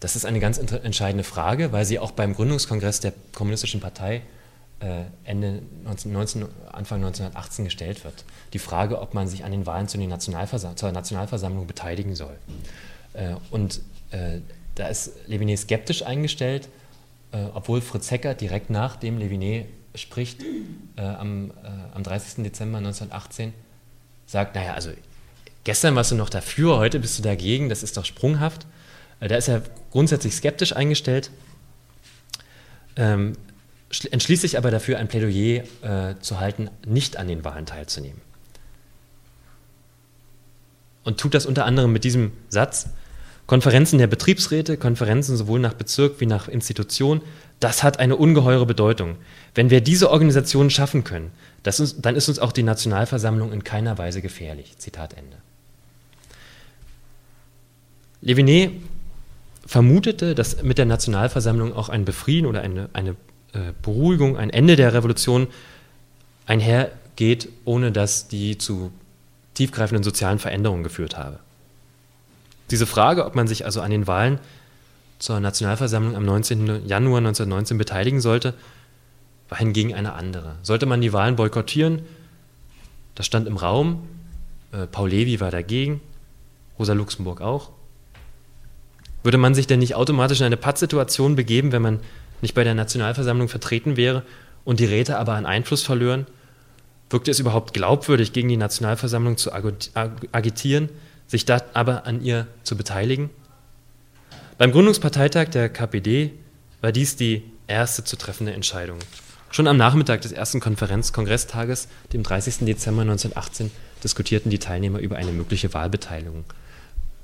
Das ist eine ganz entscheidende Frage, weil sie auch beim Gründungskongress der Kommunistischen Partei äh, Ende 1919, Anfang 1918 gestellt wird. Die Frage, ob man sich an den Wahlen zur Nationalversammlung beteiligen soll. Äh, und äh, da ist Levinet skeptisch eingestellt, obwohl Fritz Hecker direkt nachdem Levinet spricht, am, am 30. Dezember 1918, sagt, naja, also gestern warst du noch dafür, heute bist du dagegen, das ist doch sprunghaft. Da ist er grundsätzlich skeptisch eingestellt. Ähm, entschließt sich aber dafür, ein Plädoyer äh, zu halten, nicht an den Wahlen teilzunehmen. Und tut das unter anderem mit diesem Satz, Konferenzen der Betriebsräte, Konferenzen sowohl nach Bezirk wie nach Institution, das hat eine ungeheure Bedeutung. Wenn wir diese Organisationen schaffen können, ist, dann ist uns auch die Nationalversammlung in keiner Weise gefährlich. Zitat Ende. Levinet vermutete, dass mit der Nationalversammlung auch ein Befrieden oder eine, eine äh, Beruhigung, ein Ende der Revolution einhergeht, ohne dass die zu tiefgreifenden sozialen Veränderungen geführt habe. Diese Frage, ob man sich also an den Wahlen zur Nationalversammlung am 19. Januar 1919 beteiligen sollte, war hingegen eine andere. Sollte man die Wahlen boykottieren? Das stand im Raum. Äh, Paul Levy war dagegen, Rosa Luxemburg auch. Würde man sich denn nicht automatisch in eine Pattsituation begeben, wenn man nicht bei der Nationalversammlung vertreten wäre und die Räte aber an Einfluss verlören? Wirkte es überhaupt glaubwürdig, gegen die Nationalversammlung zu agitieren, sich da aber an ihr zu beteiligen? Beim Gründungsparteitag der KPD war dies die erste zu treffende Entscheidung. Schon am Nachmittag des ersten Konferenz Kongresstages, dem 30. Dezember 1918, diskutierten die Teilnehmer über eine mögliche Wahlbeteiligung,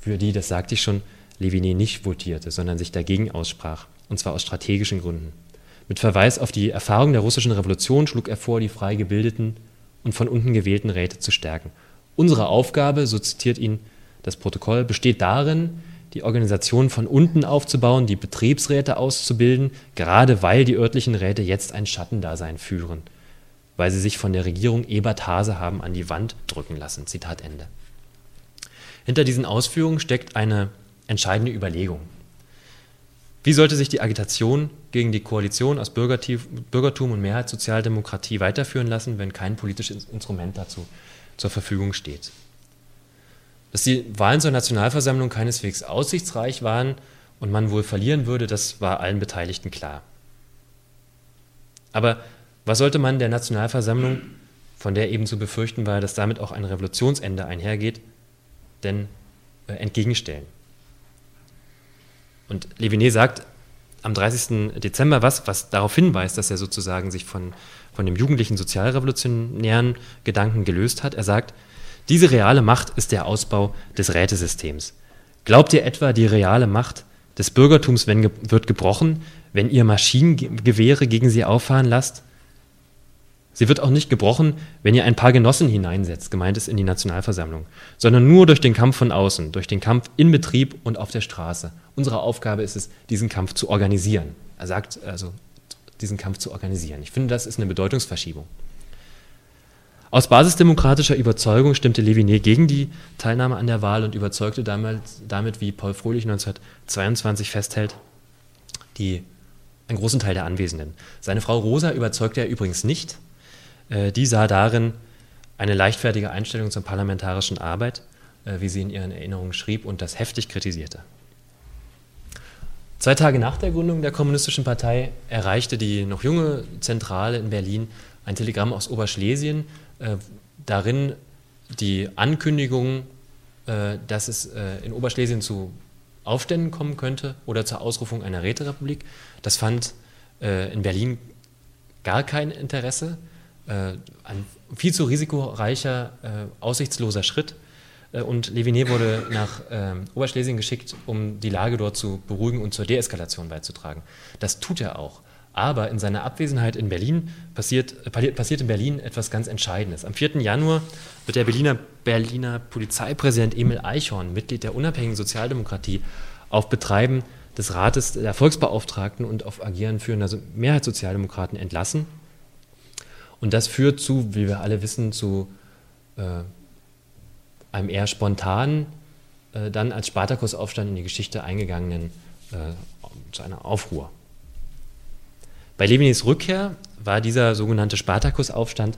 für die, das sagte ich schon, Levinet nicht votierte, sondern sich dagegen aussprach und zwar aus strategischen Gründen. Mit Verweis auf die Erfahrung der russischen Revolution schlug er vor, die frei gebildeten und von unten gewählten Räte zu stärken. Unsere Aufgabe, so zitiert ihn das Protokoll, besteht darin, die Organisation von unten aufzubauen, die Betriebsräte auszubilden, gerade weil die örtlichen Räte jetzt ein Schattendasein führen, weil sie sich von der Regierung Ebert Hase haben an die Wand drücken lassen. Zitat Ende. Hinter diesen Ausführungen steckt eine entscheidende Überlegung. Wie sollte sich die Agitation gegen die Koalition aus Bürgertum und Mehrheitssozialdemokratie weiterführen lassen, wenn kein politisches Instrument dazu zur Verfügung steht? Dass die Wahlen zur Nationalversammlung keineswegs aussichtsreich waren und man wohl verlieren würde, das war allen Beteiligten klar. Aber was sollte man der Nationalversammlung, von der eben zu befürchten war, dass damit auch ein Revolutionsende einhergeht, denn äh, entgegenstellen? Und Levinet sagt am 30. Dezember was, was darauf hinweist, dass er sozusagen sich von, von dem jugendlichen sozialrevolutionären Gedanken gelöst hat. Er sagt, diese reale Macht ist der Ausbau des Rätesystems. Glaubt ihr etwa, die reale Macht des Bürgertums wird gebrochen, wenn ihr Maschinengewehre gegen sie auffahren lasst? Sie wird auch nicht gebrochen, wenn ihr ein paar Genossen hineinsetzt, gemeint ist in die Nationalversammlung, sondern nur durch den Kampf von außen, durch den Kampf in Betrieb und auf der Straße. Unsere Aufgabe ist es, diesen Kampf zu organisieren. Er sagt also, diesen Kampf zu organisieren. Ich finde, das ist eine Bedeutungsverschiebung. Aus basisdemokratischer Überzeugung stimmte Levinet gegen die Teilnahme an der Wahl und überzeugte damit, damit wie Paul Frohlich 1922 festhält, die, einen großen Teil der Anwesenden. Seine Frau Rosa überzeugte er übrigens nicht. Äh, die sah darin eine leichtfertige Einstellung zur parlamentarischen Arbeit, äh, wie sie in ihren Erinnerungen schrieb und das heftig kritisierte. Zwei Tage nach der Gründung der Kommunistischen Partei erreichte die noch junge Zentrale in Berlin ein Telegramm aus Oberschlesien, äh, darin die Ankündigung, dass es in Oberschlesien zu Aufständen kommen könnte oder zur Ausrufung einer Räterepublik. Das fand in Berlin gar kein Interesse. Äh, ein viel zu risikoreicher, äh, aussichtsloser Schritt. Und Levinet wurde nach Oberschlesien geschickt, um die Lage dort zu beruhigen und zur Deeskalation beizutragen. Das tut er auch. Aber in seiner Abwesenheit in Berlin passiert, passiert in Berlin etwas ganz Entscheidendes. Am 4. Januar wird der Berliner, Berliner Polizeipräsident Emil Eichhorn, Mitglied der unabhängigen Sozialdemokratie, auf Betreiben des Rates der Volksbeauftragten und auf Agieren führender Mehrheitssozialdemokraten entlassen. Und das führt zu, wie wir alle wissen, zu äh, einem eher spontanen, äh, dann als Spartakusaufstand in die Geschichte eingegangenen, äh, zu einer Aufruhr. Bei Levinis Rückkehr war dieser sogenannte Spartakusaufstand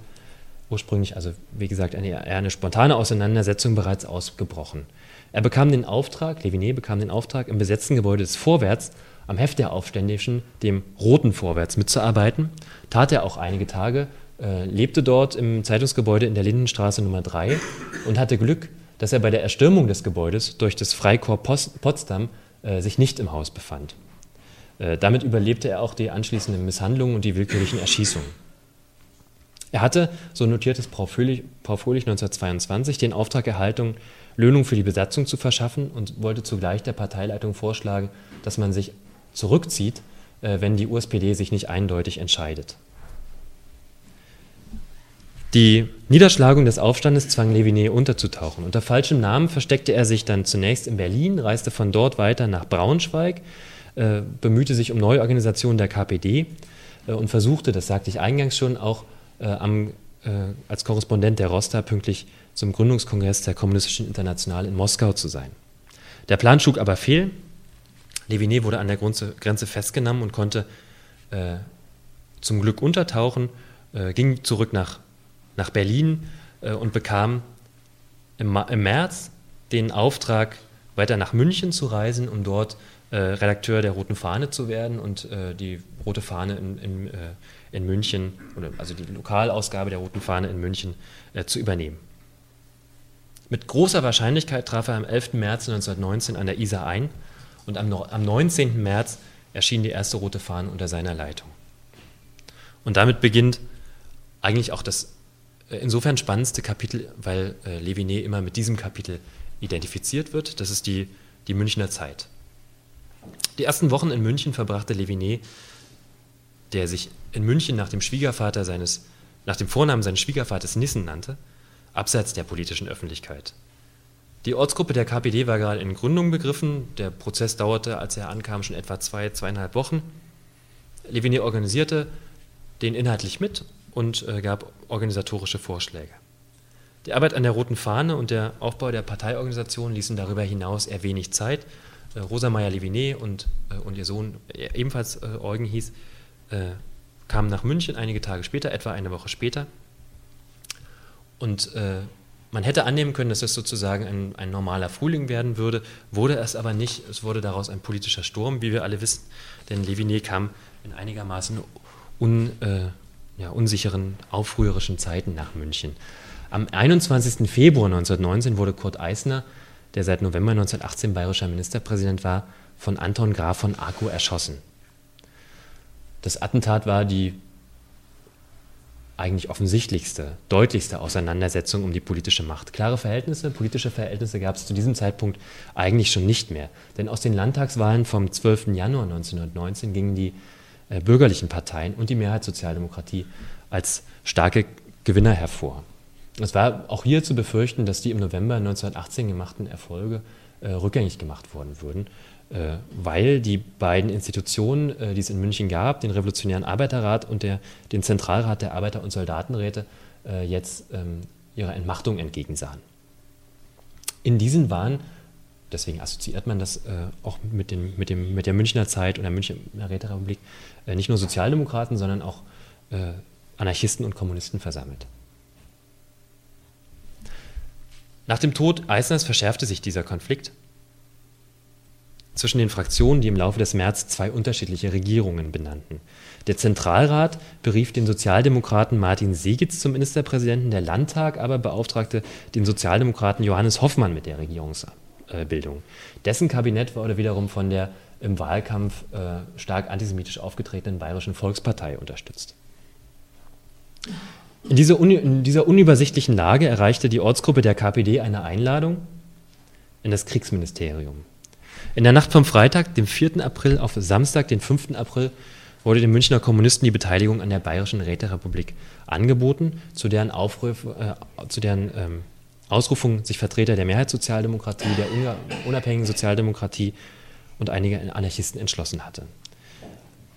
ursprünglich, also wie gesagt, eine, eher eine spontane Auseinandersetzung bereits ausgebrochen. Er bekam den Auftrag, Levinet bekam den Auftrag, im besetzten Gebäude des Vorwärts am Heft der Aufständischen, dem Roten Vorwärts, mitzuarbeiten. Tat er auch einige Tage, lebte dort im Zeitungsgebäude in der Lindenstraße Nummer 3 und hatte Glück, dass er bei der Erstürmung des Gebäudes durch das Freikorps Potsdam äh, sich nicht im Haus befand. Äh, damit überlebte er auch die anschließenden Misshandlungen und die willkürlichen Erschießungen. Er hatte, so notiert es Paul Fröhlich, Paul Fröhlich 1922, den Auftrag erhalten, Löhnung für die Besatzung zu verschaffen und wollte zugleich der Parteileitung vorschlagen, dass man sich zurückzieht, äh, wenn die USPD sich nicht eindeutig entscheidet. Die Niederschlagung des Aufstandes zwang Levinet unterzutauchen. Unter falschem Namen versteckte er sich dann zunächst in Berlin, reiste von dort weiter nach Braunschweig, äh, bemühte sich um Neuorganisation der KPD äh, und versuchte, das sagte ich eingangs schon, auch äh, am, als Korrespondent der Rosta pünktlich zum Gründungskongress der Kommunistischen Internationale in Moskau zu sein. Der Plan schlug aber fehl. Levinet wurde an der Grenze festgenommen und konnte äh, zum Glück untertauchen, äh, ging zurück nach, nach Berlin äh, und bekam im, im, März den Auftrag, weiter nach München zu reisen, um dort äh, Redakteur der Roten Fahne zu werden und äh, die Rote Fahne in, in, äh, in München, oder, also die Lokalausgabe der Roten Fahne in München äh, zu übernehmen. Mit großer Wahrscheinlichkeit traf er am 11. März 1919 an der Isar ein und am, am 19. März erschien die erste Rote Fahne unter seiner Leitung. Und damit beginnt eigentlich auch das insofern spannendste Kapitel, weil äh, Levinet immer mit diesem Kapitel identifiziert wird. Das ist die, die Münchner Zeit. Die ersten Wochen in München verbrachte Levinet der sich in München nach dem Schwiegervater seines, nach dem Vornamen seines Schwiegervaters Nissen nannte, abseits der politischen Öffentlichkeit. Die Ortsgruppe der KPD war gerade in Gründung begriffen. Der Prozess dauerte, als er ankam, schon etwa zwei, zweieinhalb Wochen. Levine organisierte den inhaltlich mit und äh, gab organisatorische Vorschläge. Die Arbeit an der Roten Fahne und der Aufbau der Parteiorganisation ließen darüber hinaus eher wenig Zeit. Äh, Rosa Meyer-Levinet und, äh, und ihr Sohn, ebenfalls äh, Eugen hieß, äh, kamen nach München einige Tage später, etwa eine Woche später. Und äh, man hätte annehmen können, dass es sozusagen ein, ein, normaler Frühling werden würde, wurde es aber nicht. Es wurde daraus ein politischer Sturm, wie wir alle wissen, denn Levinet kam in einigermaßen un, ja, unsicheren, aufrührerischen Zeiten nach München. Am 21. Februar 1919 wurde Kurt Eisner, der seit November 1918 bayerischer Ministerpräsident war, von Anton Graf von Arco erschossen. Das Attentat war die eigentlich offensichtlichste, deutlichste Auseinandersetzung um die politische Macht. Klare Verhältnisse, politische Verhältnisse gab es zu diesem Zeitpunkt eigentlich schon nicht mehr. Denn aus den Landtagswahlen vom 12. Januar 1919 gingen die äh, bürgerlichen Parteien und die Mehrheitssozialdemokratie als starke Gewinner hervor. Es war auch hier zu befürchten, dass die im November 1918 gemachten Erfolge äh, rückgängig gemacht worden würden, äh, weil die beiden Institutionen, äh, die es in München gab, den Revolutionären Arbeiterrat und der, den Zentralrat der Arbeiter- und Soldatenräte, äh, jetzt ähm, ihrer Entmachtung entgegensahen. In diesen waren, deswegen assoziiert man das äh, auch mit, den, mit, dem, mit der Münchner Zeit und der Münchner Räterepublik, äh, nicht nur Sozialdemokraten, sondern auch Anarchisten und Kommunisten versammelt. Nach dem Tod Eisners verschärfte sich dieser Konflikt zwischen den Fraktionen, die im Laufe des März zwei unterschiedliche Regierungen benannten. Der Zentralrat berief den Sozialdemokraten Martin Segitz zum Ministerpräsidenten, der Landtag aber beauftragte den Sozialdemokraten Johannes Hoffmann mit der Regierungsbildung. Dessen Kabinett wurde wiederum von der im Wahlkampf äh, stark antisemitisch aufgetretenen Bayerischen Volkspartei unterstützt. In dieser, in dieser unübersichtlichen Lage erreichte die Ortsgruppe der KPD eine Einladung in das Kriegsministerium. In der Nacht vom Freitag, dem 4. April, auf Samstag, den 5. April, wurde den Münchner Kommunisten die Beteiligung an der Bayerischen Räterepublik angeboten, zu deren, Aufruf, äh, zu deren ähm, Ausrufung sich Vertreter der Mehrheitssozialdemokratie, der unabhängigen Sozialdemokratie und einige Anarchisten entschlossen hatte.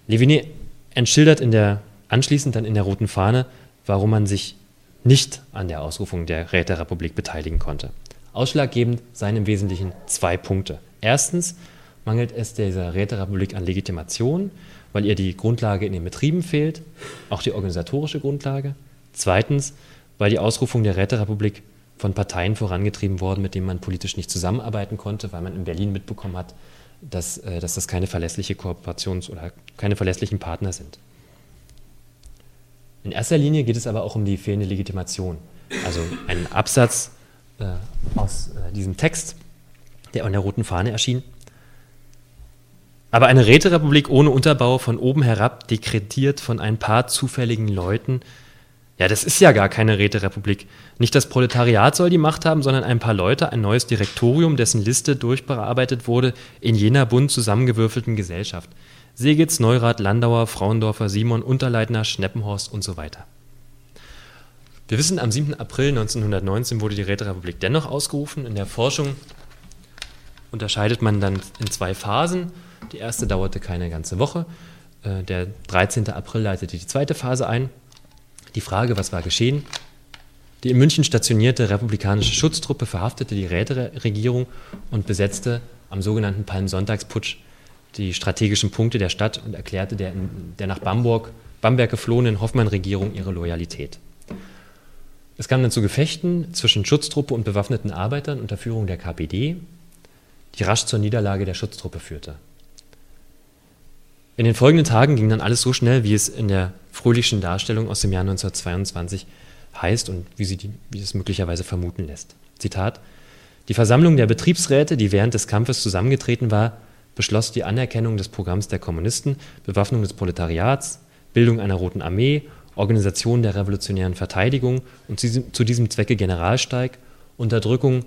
Levinet entschildert in der, anschließend dann in der Roten Fahne warum man sich nicht an der Ausrufung der Räterepublik beteiligen konnte. Ausschlaggebend seien im Wesentlichen zwei Punkte. Erstens mangelt es dieser Räterepublik an Legitimation, weil ihr die Grundlage in den Betrieben fehlt, auch die organisatorische Grundlage. Zweitens, weil die Ausrufung der Räterepublik von Parteien vorangetrieben worden, mit denen man politisch nicht zusammenarbeiten konnte, weil man in Berlin mitbekommen hat, dass, äh, dass das keine verlässliche Kooperations- oder keine verlässlichen Partner sind. In erster Linie geht es aber auch um die fehlende Legitimation. Also ein Absatz äh, aus äh, diesem Text, der an der roten Fahne erschien. Aber eine Räterepublik ohne Unterbau von oben herab, dekretiert von ein paar zufälligen Leuten, ja, das ist ja gar keine Räterepublik. Nicht das Proletariat soll die Macht haben, sondern ein paar Leute, ein neues Direktorium, dessen Liste durchbearbeitet wurde in jener bunt zusammengewürfelten Gesellschaft. Segitz, Neurath, Landauer, Frauendorfer, Simon, Unterleitner, Schneppenhorst und so weiter. Wir wissen, am 7. April 1919 wurde die Räterepublik dennoch ausgerufen. In der Forschung unterscheidet man dann in zwei Phasen. Die erste dauerte keine ganze Woche. Äh, der 13. April leitete die zweite Phase ein. Die Frage, was war geschehen? Die in München stationierte republikanische Schutztruppe verhaftete die Räteregierung und besetzte am sogenannten Palmsonntagsputsch die strategischen Punkte der Stadt und erklärte der, der nach Bamberg, Bamberg geflohenen Hoffmann-Regierung ihre Loyalität. Es kam dann zu Gefechten zwischen Schutztruppe und bewaffneten Arbeitern unter Führung der KPD, die rasch zur Niederlage der Schutztruppe führte. In den folgenden Tagen ging dann alles so schnell, wie es in der fröhlichen Darstellung aus dem Jahr 1922 heißt und wie, sie die, wie es möglicherweise vermuten lässt. Zitat: Die Versammlung der Betriebsräte, die während des Kampfes zusammengetreten war, beschloss die Anerkennung des Programms der Kommunisten, Bewaffnung des Proletariats, Bildung einer Roten Armee, Organisation der revolutionären Verteidigung und zu diesem Zwecke Generalsteig, Unterdrückung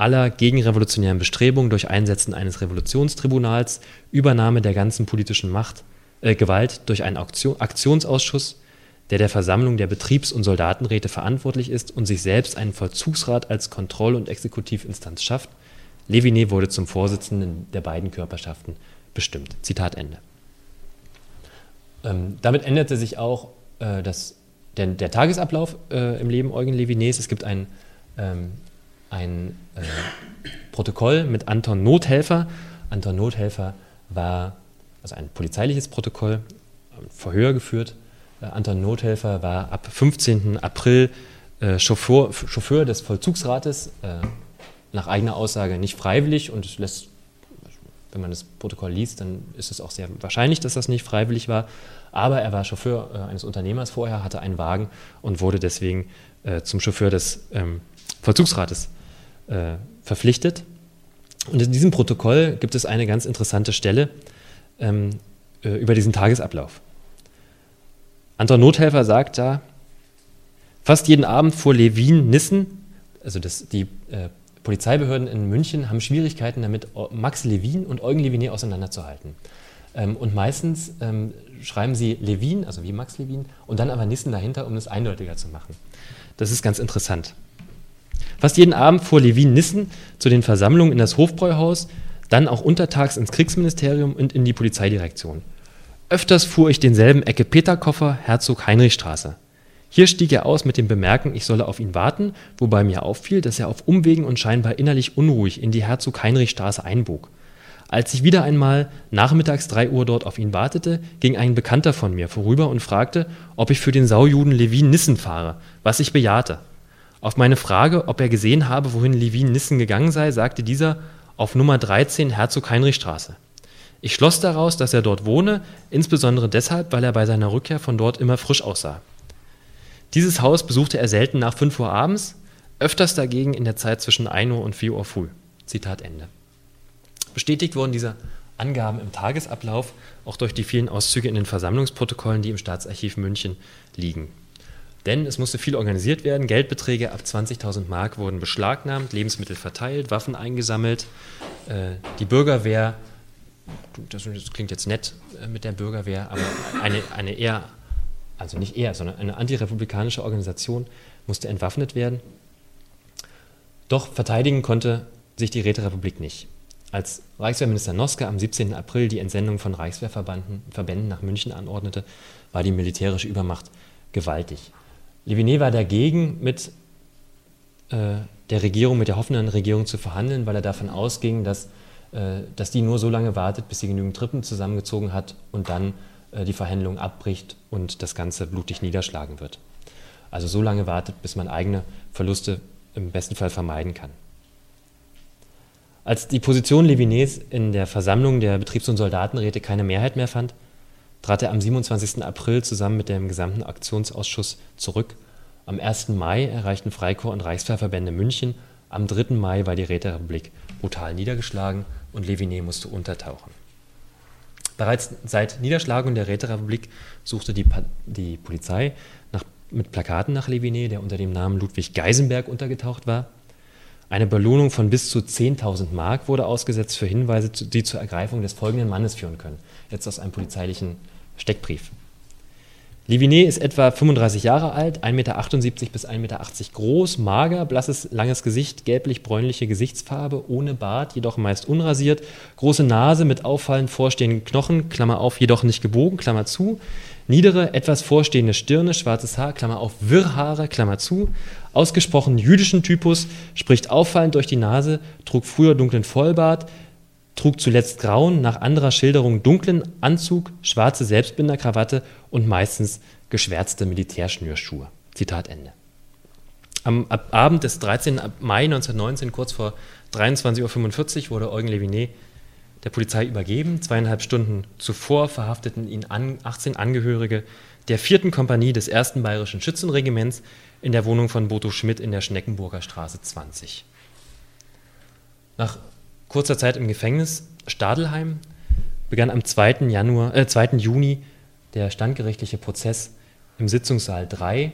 aller gegenrevolutionären Bestrebungen durch Einsetzen eines Revolutionstribunals, Übernahme der ganzen politischen Macht, äh, Gewalt durch einen Auktion, Aktionsausschuss, der der Versammlung der Betriebs- und Soldatenräte verantwortlich ist und sich selbst einen Vollzugsrat als Kontroll- und Exekutivinstanz schafft. Leviné wurde zum Vorsitzenden der beiden Körperschaften bestimmt. Zitat Ende. Ähm, damit änderte sich auch äh, das, der, der Tagesablauf äh, im Leben Eugen Levinés. Es gibt ein, ähm, ein äh, Protokoll mit Anton Nothelfer. Anton Nothelfer war also ein polizeiliches Protokoll, Verhör geführt. Äh, Anton Nothelfer war ab 15. April äh, Chauffeur, Chauffeur, des Vollzugsrates, äh, nach eigener Aussage nicht freiwillig und lässt, wenn man das Protokoll liest, dann ist es auch sehr wahrscheinlich, dass das nicht freiwillig war. Aber er war Chauffeur äh, eines Unternehmers vorher, hatte einen Wagen und wurde deswegen äh, zum Chauffeur des ähm, Vollzugsrates äh, verpflichtet. Und in diesem Protokoll gibt es eine ganz interessante Stelle ähm, äh, über diesen Tagesablauf. Anton Nothelfer sagt da, fast jeden Abend fuhr Levin Nissen, also das, die äh, Polizeibehörden in München haben Schwierigkeiten damit, Max Levin und Eugen Leviné auseinanderzuhalten. Ähm, und meistens ähm, schreiben sie Levin, also wie Max Levin, und dann aber Nissen dahinter, um es eindeutiger zu machen. Das ist ganz interessant. Fast jeden Abend fuhr Levin Nissen zu den Versammlungen in das Hofbräuhaus, dann auch untertags ins Kriegsministerium und in die Polizeidirektion. Öfters fuhr ich denselben Ecke Peterkoffer, Herzog Heinrichstraße. Hier stieg er aus mit dem Bemerken, ich solle auf ihn warten, wobei mir auffiel, dass er auf Umwegen und scheinbar innerlich unruhig in die Herzog Heinrichstraße einbog. Als ich wieder einmal nachmittags drei Uhr dort auf ihn wartete, ging ein Bekannter von mir vorüber und fragte, ob ich für den Saujuden Levin Nissen fahre, was ich bejahte. Auf meine Frage, ob er gesehen habe, wohin Levin Nissen gegangen sei, sagte dieser, auf Nummer 13 Herzog-Heinrich-Straße. Ich schloss daraus, dass er dort wohne, insbesondere deshalb, weil er bei seiner Rückkehr von dort immer frisch aussah. Dieses Haus besuchte er selten nach 5 Uhr abends, öfters dagegen in der Zeit zwischen 1 Uhr und 4 Uhr früh. Zitat Ende. Bestätigt wurden diese Angaben im Tagesablauf auch durch die vielen Auszüge in den Versammlungsprotokollen, die im Staatsarchiv München liegen. Denn es musste viel organisiert werden. Geldbeträge ab 20.000 Mark wurden beschlagnahmt, Lebensmittel verteilt, Waffen eingesammelt. Äh, die Bürgerwehr, das klingt jetzt nett äh, mit der Bürgerwehr, aber eine, eine eher, also nicht eher, sondern eine antirepublikanische Organisation musste entwaffnet werden. Doch verteidigen konnte sich die Räterepublik nicht. Als Reichswehrminister Noske am 17. April die Entsendung von Reichswehrverbänden nach München anordnete, war die militärische Übermacht gewaltig. Leviné war dagegen, mit äh, der Regierung, mit der hoffenden Regierung zu verhandeln, weil er davon ausging, dass, äh, dass die nur so lange wartet, bis sie genügend Truppen zusammengezogen hat und dann äh, die Verhandlungen abbricht und das Ganze blutig niederschlagen wird. Also so lange wartet, bis man eigene Verluste im besten Fall vermeiden kann. Als die Position Levinés in der Versammlung der Betriebs- und Soldatenräte keine Mehrheit mehr fand, trat er am 27. April zusammen mit dem gesamten Aktionsausschuss zurück. Am 1. Mai erreichten Freikorps und Reichswehrverbände München. Am 3. Mai war die Räterepublik brutal niedergeschlagen und Leviné musste untertauchen. Bereits seit Niederschlagung der Räterepublik suchte die, pa die Polizei nach, mit Plakaten nach Leviné, der unter dem Namen Ludwig Geisenberg untergetaucht war. Eine Belohnung von bis zu 10.000 Mark wurde ausgesetzt für Hinweise, die zur Ergreifung des folgenden Mannes führen können. Jetzt aus einem polizeilichen Steckbrief. Livinet ist etwa 35 Jahre alt, 1,78 Meter bis 1,80 Meter groß, mager, blasses, langes Gesicht, gelblich-bräunliche Gesichtsfarbe, ohne Bart, jedoch meist unrasiert, große Nase mit auffallend vorstehenden Knochen, Klammer auf, jedoch nicht gebogen, Klammer zu, niedere, etwas vorstehende Stirne, schwarzes Haar, Klammer auf, Wirrhaare, Klammer zu, ausgesprochen jüdischen Typus, spricht auffallend durch die Nase, trug früher dunklen Vollbart, trug zuletzt grauen, nach anderer Schilderung dunklen Anzug, schwarze Selbstbinderkrawatte und meistens geschwärzte Militärschnürschuhe. Zitat Ende. Am Abend des 13. Mai 1919, kurz vor 23.45 Uhr, wurde Eugen Levinet der Polizei übergeben. Zweieinhalb Stunden zuvor verhafteten ihn 18 Angehörige der 4. Kompanie des 1. Bayerischen Schützenregiments in der Wohnung von Boto Schmidt in der Schneckenburger Straße 20. Nach kurzer Zeit im Gefängnis Stadelheim begann am 2. Januar, äh, 2. Juni der standgerichtliche Prozess im Sitzungssaal 3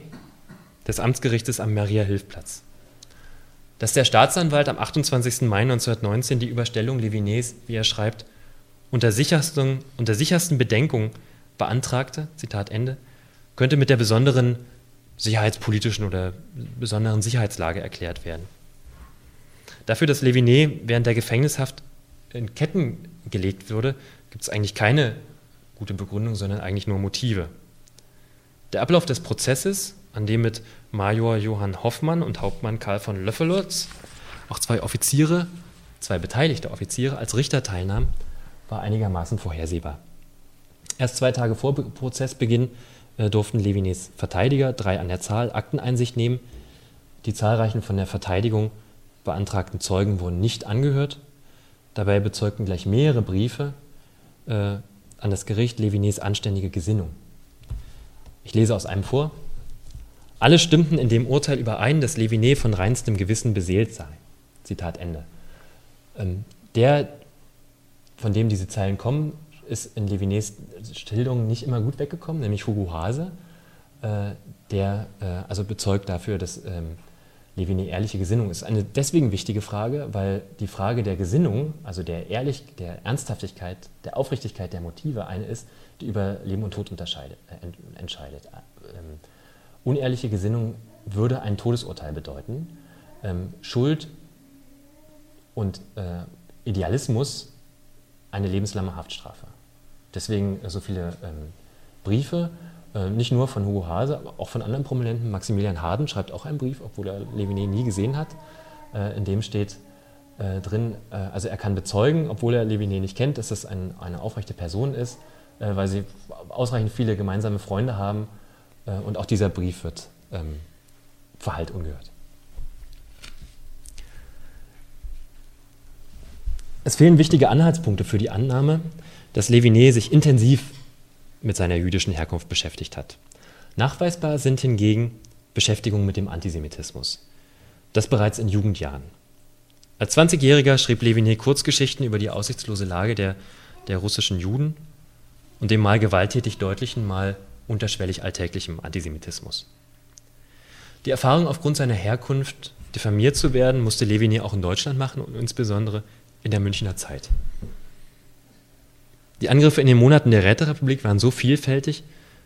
des Amtsgerichtes am Maria-Hilf-Platz. Dass der Staatsanwalt am 28. Mai 1919 die Überstellung Levinés, wie er schreibt, unter sichersten, unter sichersten Bedenkungen beantragte, Zitat Ende, könnte mit der besonderen sicherheitspolitischen oder besonderen Sicherheitslage erklärt werden. Dafür, dass Levinet während der Gefängnishaft in Ketten gelegt wurde, gibt es eigentlich keine gute Begründung, sondern eigentlich nur Motive. Der Ablauf des Prozesses, an dem mit Major Johann Hoffmann und Hauptmann Karl von Löffelotz auch zwei Offiziere, zwei beteiligte Offiziere als Richter teilnahmen, war einigermaßen vorhersehbar. Erst zwei Tage vor Prozessbeginn äh, durften Levinets Verteidiger, drei an der Zahl, Akteneinsicht nehmen. Die zahlreichen von der Verteidigung beantragten Zeugen wurden nicht angehört. Dabei bezeugten gleich mehrere Briefe äh, an das Gericht Levinets anständige Gesinnung. Ich lese aus einem vor. Alle stimmten in dem Urteil überein, dass Levinet von reinstem Gewissen beseelt sei. Zitat Ende. Ähm, der, von dem diese Zeilen kommen, ist in Levinets Schilderung nicht immer gut weggekommen, nämlich Hugo Hase, äh, der äh, also bezeugt dafür, dass ähm, Levinet ehrliche Gesinnung ist. Eine deswegen wichtige Frage, weil die Frage der Gesinnung, also der Ehrlich, der Ernsthaftigkeit, der Aufrichtigkeit der Motive eine ist, die über Leben und Tod äh, entscheidet. Unehrliche Gesinnung würde ein Todesurteil bedeuten. Ähm, Schuld und äh, Idealismus eine lebenslange Haftstrafe. Deswegen so viele ähm, Briefe äh, nicht nur von Hugo Hase, aber auch von anderen Prominenten. Maximilian Harden schreibt auch einen Brief, obwohl er Levinet nie gesehen hat. Äh, in dem steht äh, drin, also er kann bezeugen, obwohl er Levinet nicht kennt, dass das ein, eine aufrechte Person ist, weil sie ausreichend viele gemeinsame Freunde haben. Und auch dieser Brief wird ähm, verhallt ungehört. Es fehlen wichtige Anhaltspunkte für die Annahme, dass Levinet sich intensiv mit seiner jüdischen Herkunft beschäftigt hat. Nachweisbar sind hingegen Beschäftigungen mit dem Antisemitismus. Das bereits in Jugendjahren. Als 20-Jähriger schrieb Levinet Kurzgeschichten über die aussichtslose Lage der, der russischen Juden und dem mal gewalttätig deutlichen, mal unterschwellig alltäglichem Antisemitismus. Die Erfahrung, aufgrund seiner Herkunft diffamiert zu werden, musste Levinet auch in Deutschland machen und insbesondere in der Münchner Zeit. Die Angriffe in den Monaten der Räterepublik waren so vielfältig,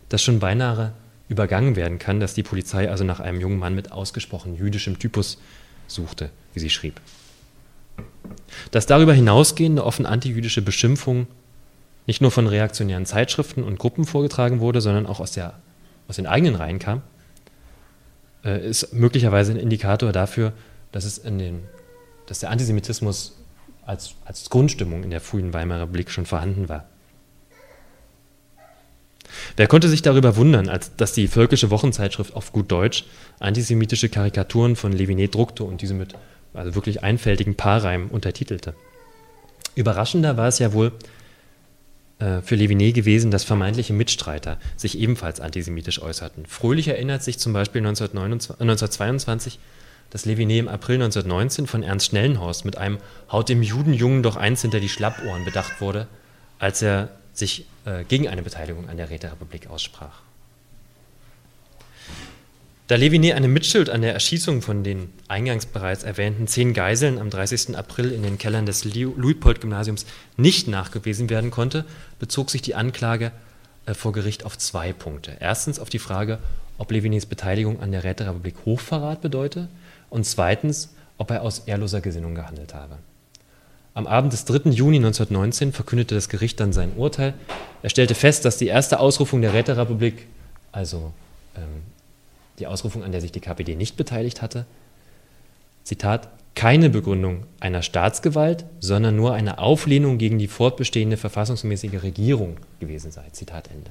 dass schon beinahe übergangen werden kann, dass die Polizei also nach einem jungen Mann mit ausgesprochen jüdischem Typus suchte, wie sie schrieb. Dass darüber hinausgehende offen antijüdische Beschimpfung nicht nur von reaktionären Zeitschriften und Gruppen vorgetragen wurde, sondern auch aus, der, aus den eigenen Reihen kam, äh, ist möglicherweise ein Indikator dafür, dass, es in den, dass der Antisemitismus als, als Grundstimmung in der frühen Weimarer Republik schon vorhanden war. Wer konnte sich darüber wundern, als dass die völkische Wochenzeitschrift auf gut Deutsch antisemitische Karikaturen von Levinet druckte und diese mit also wirklich einfältigen Paarreimen untertitelte? Überraschender war es ja wohl für Levinet gewesen, dass vermeintliche Mitstreiter sich ebenfalls antisemitisch äußerten. Fröhlich erinnert sich zum Beispiel 1929, 1922 dass Levinet im April 1919 von Ernst Schnellenhorst mit einem Haut dem Judenjungen doch eins hinter die Schlappohren bedacht wurde, als er sich äh, gegen eine Beteiligung an der Räterepublik aussprach. Da Levinet eine Mitschuld an der Erschießung von den eingangs bereits erwähnten zehn Geiseln am 30. April in den Kellern des Luitpold-Gymnasiums nicht nachgewiesen werden konnte, bezog sich die Anklage äh, vor Gericht auf zwei Punkte. Erstens auf die Frage, ob Levinets Beteiligung an der Räterepublik Hochverrat bedeute und zweitens, ob er aus ehrloser Gesinnung gehandelt habe. Am Abend des 3. Juni 1919 verkündete das Gericht dann sein Urteil. Er stellte fest, dass die erste Ausrufung der Räterepublik, also ähm, die Ausrufung, an der sich die KPD nicht beteiligt hatte, Zitat, keine Begründung einer Staatsgewalt, sondern nur eine Auflehnung gegen die fortbestehende verfassungsmäßige Regierung gewesen sei. Zitat Ende.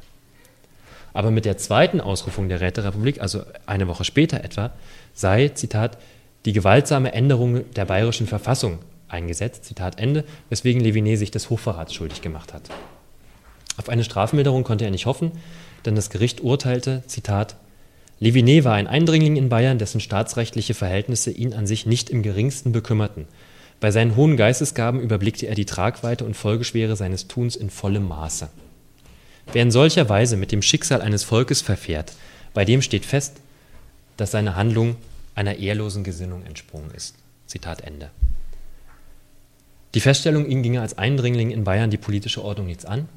Aber mit der zweiten Ausrufung der Räterepublik, also eine Woche später etwa, sei, Zitat, die gewaltsame Änderung der bayerischen Verfassung eingesetzt, Zitat Ende, weswegen Levinet sich des Hochverrats schuldig gemacht hat. Auf eine Strafmilderung konnte er nicht hoffen, denn das Gericht urteilte, Zitat, Levinet war ein Eindringling in Bayern, dessen staatsrechtliche Verhältnisse ihn an sich nicht im geringsten bekümmerten. Bei seinen hohen Geistesgaben überblickte er die Tragweite und Folgeschwere seines Tuns in vollem Maße. Wer in solcher Weise mit dem Schicksal eines Volkes verfährt, bei dem steht fest, dass seine Handlung einer ehrlosen Gesinnung entsprungen ist. Zitat Ende. Die Feststellung, ihn ginge als Eindringling in Bayern die politische Ordnung nichts an,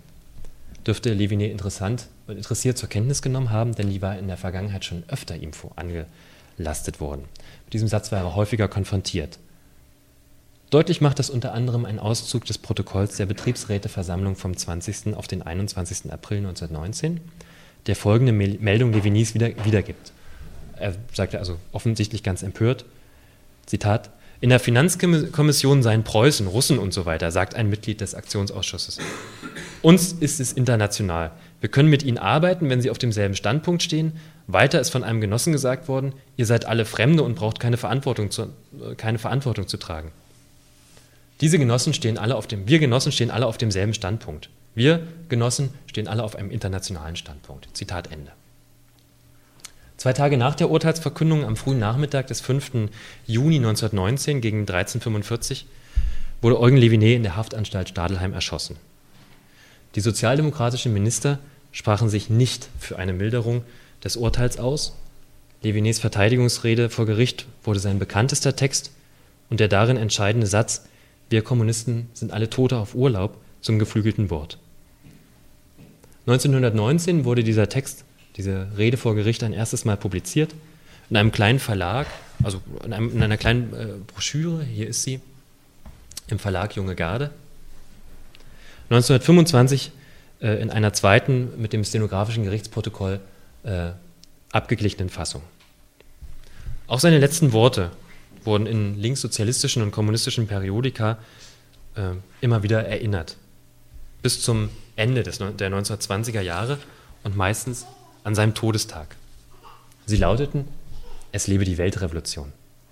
dürfte Leviné interessant und interessiert zur Kenntnis genommen haben, denn die war in der Vergangenheit schon öfter ihm angelastet worden. Mit diesem Satz war er häufiger konfrontiert. Deutlich macht das unter anderem ein Auszug des Protokolls der Betriebsräteversammlung vom 20. auf den 21. April 1919, der folgende Meldung Levinys wieder, wiedergibt. Er sagte also offensichtlich ganz empört, Zitat, in der Finanzkommission seien Preußen, Russen und so weiter, sagt ein Mitglied des Aktionsausschusses. Uns ist es international. Wir können mit ihnen arbeiten, wenn sie auf demselben Standpunkt stehen. Weiter ist von einem Genossen gesagt worden, ihr seid alle Fremde und braucht keine Verantwortung zu, keine Verantwortung zu tragen. Diese Genossen stehen alle auf dem, wir Genossen stehen alle auf demselben Standpunkt. Wir Genossen stehen alle auf einem internationalen Standpunkt. Zitat Ende. Zwei Tage nach der Urteilsverkündung am frühen Nachmittag des 5. Juni 1919 gegen 1345 wurde Eugen Leviné in der Haftanstalt Stadelheim erschossen. Die sozialdemokratischen Minister sprachen sich nicht für eine Milderung des Urteils aus. Levinés Verteidigungsrede vor Gericht wurde sein bekanntester Text und der darin entscheidende Satz Wir Kommunisten sind alle Tote auf Urlaub zum geflügelten Wort. 1919 wurde dieser Text diese Rede vor Gericht ein erstes Mal publiziert in einem kleinen Verlag, also in, einem, in einer kleinen äh, Broschüre, hier ist sie, im Verlag Junge Garde. 1925 äh, in einer zweiten mit dem stenografischen Gerichtsprotokoll äh, abgeglichenen Fassung. Auch seine letzten Worte wurden in linkssozialistischen und kommunistischen Periodika äh, immer wieder erinnert. Bis zum Ende des, der 1920er Jahre und meistens an seinem Todestag. Sie lauteten, es lebe die Weltrevolution.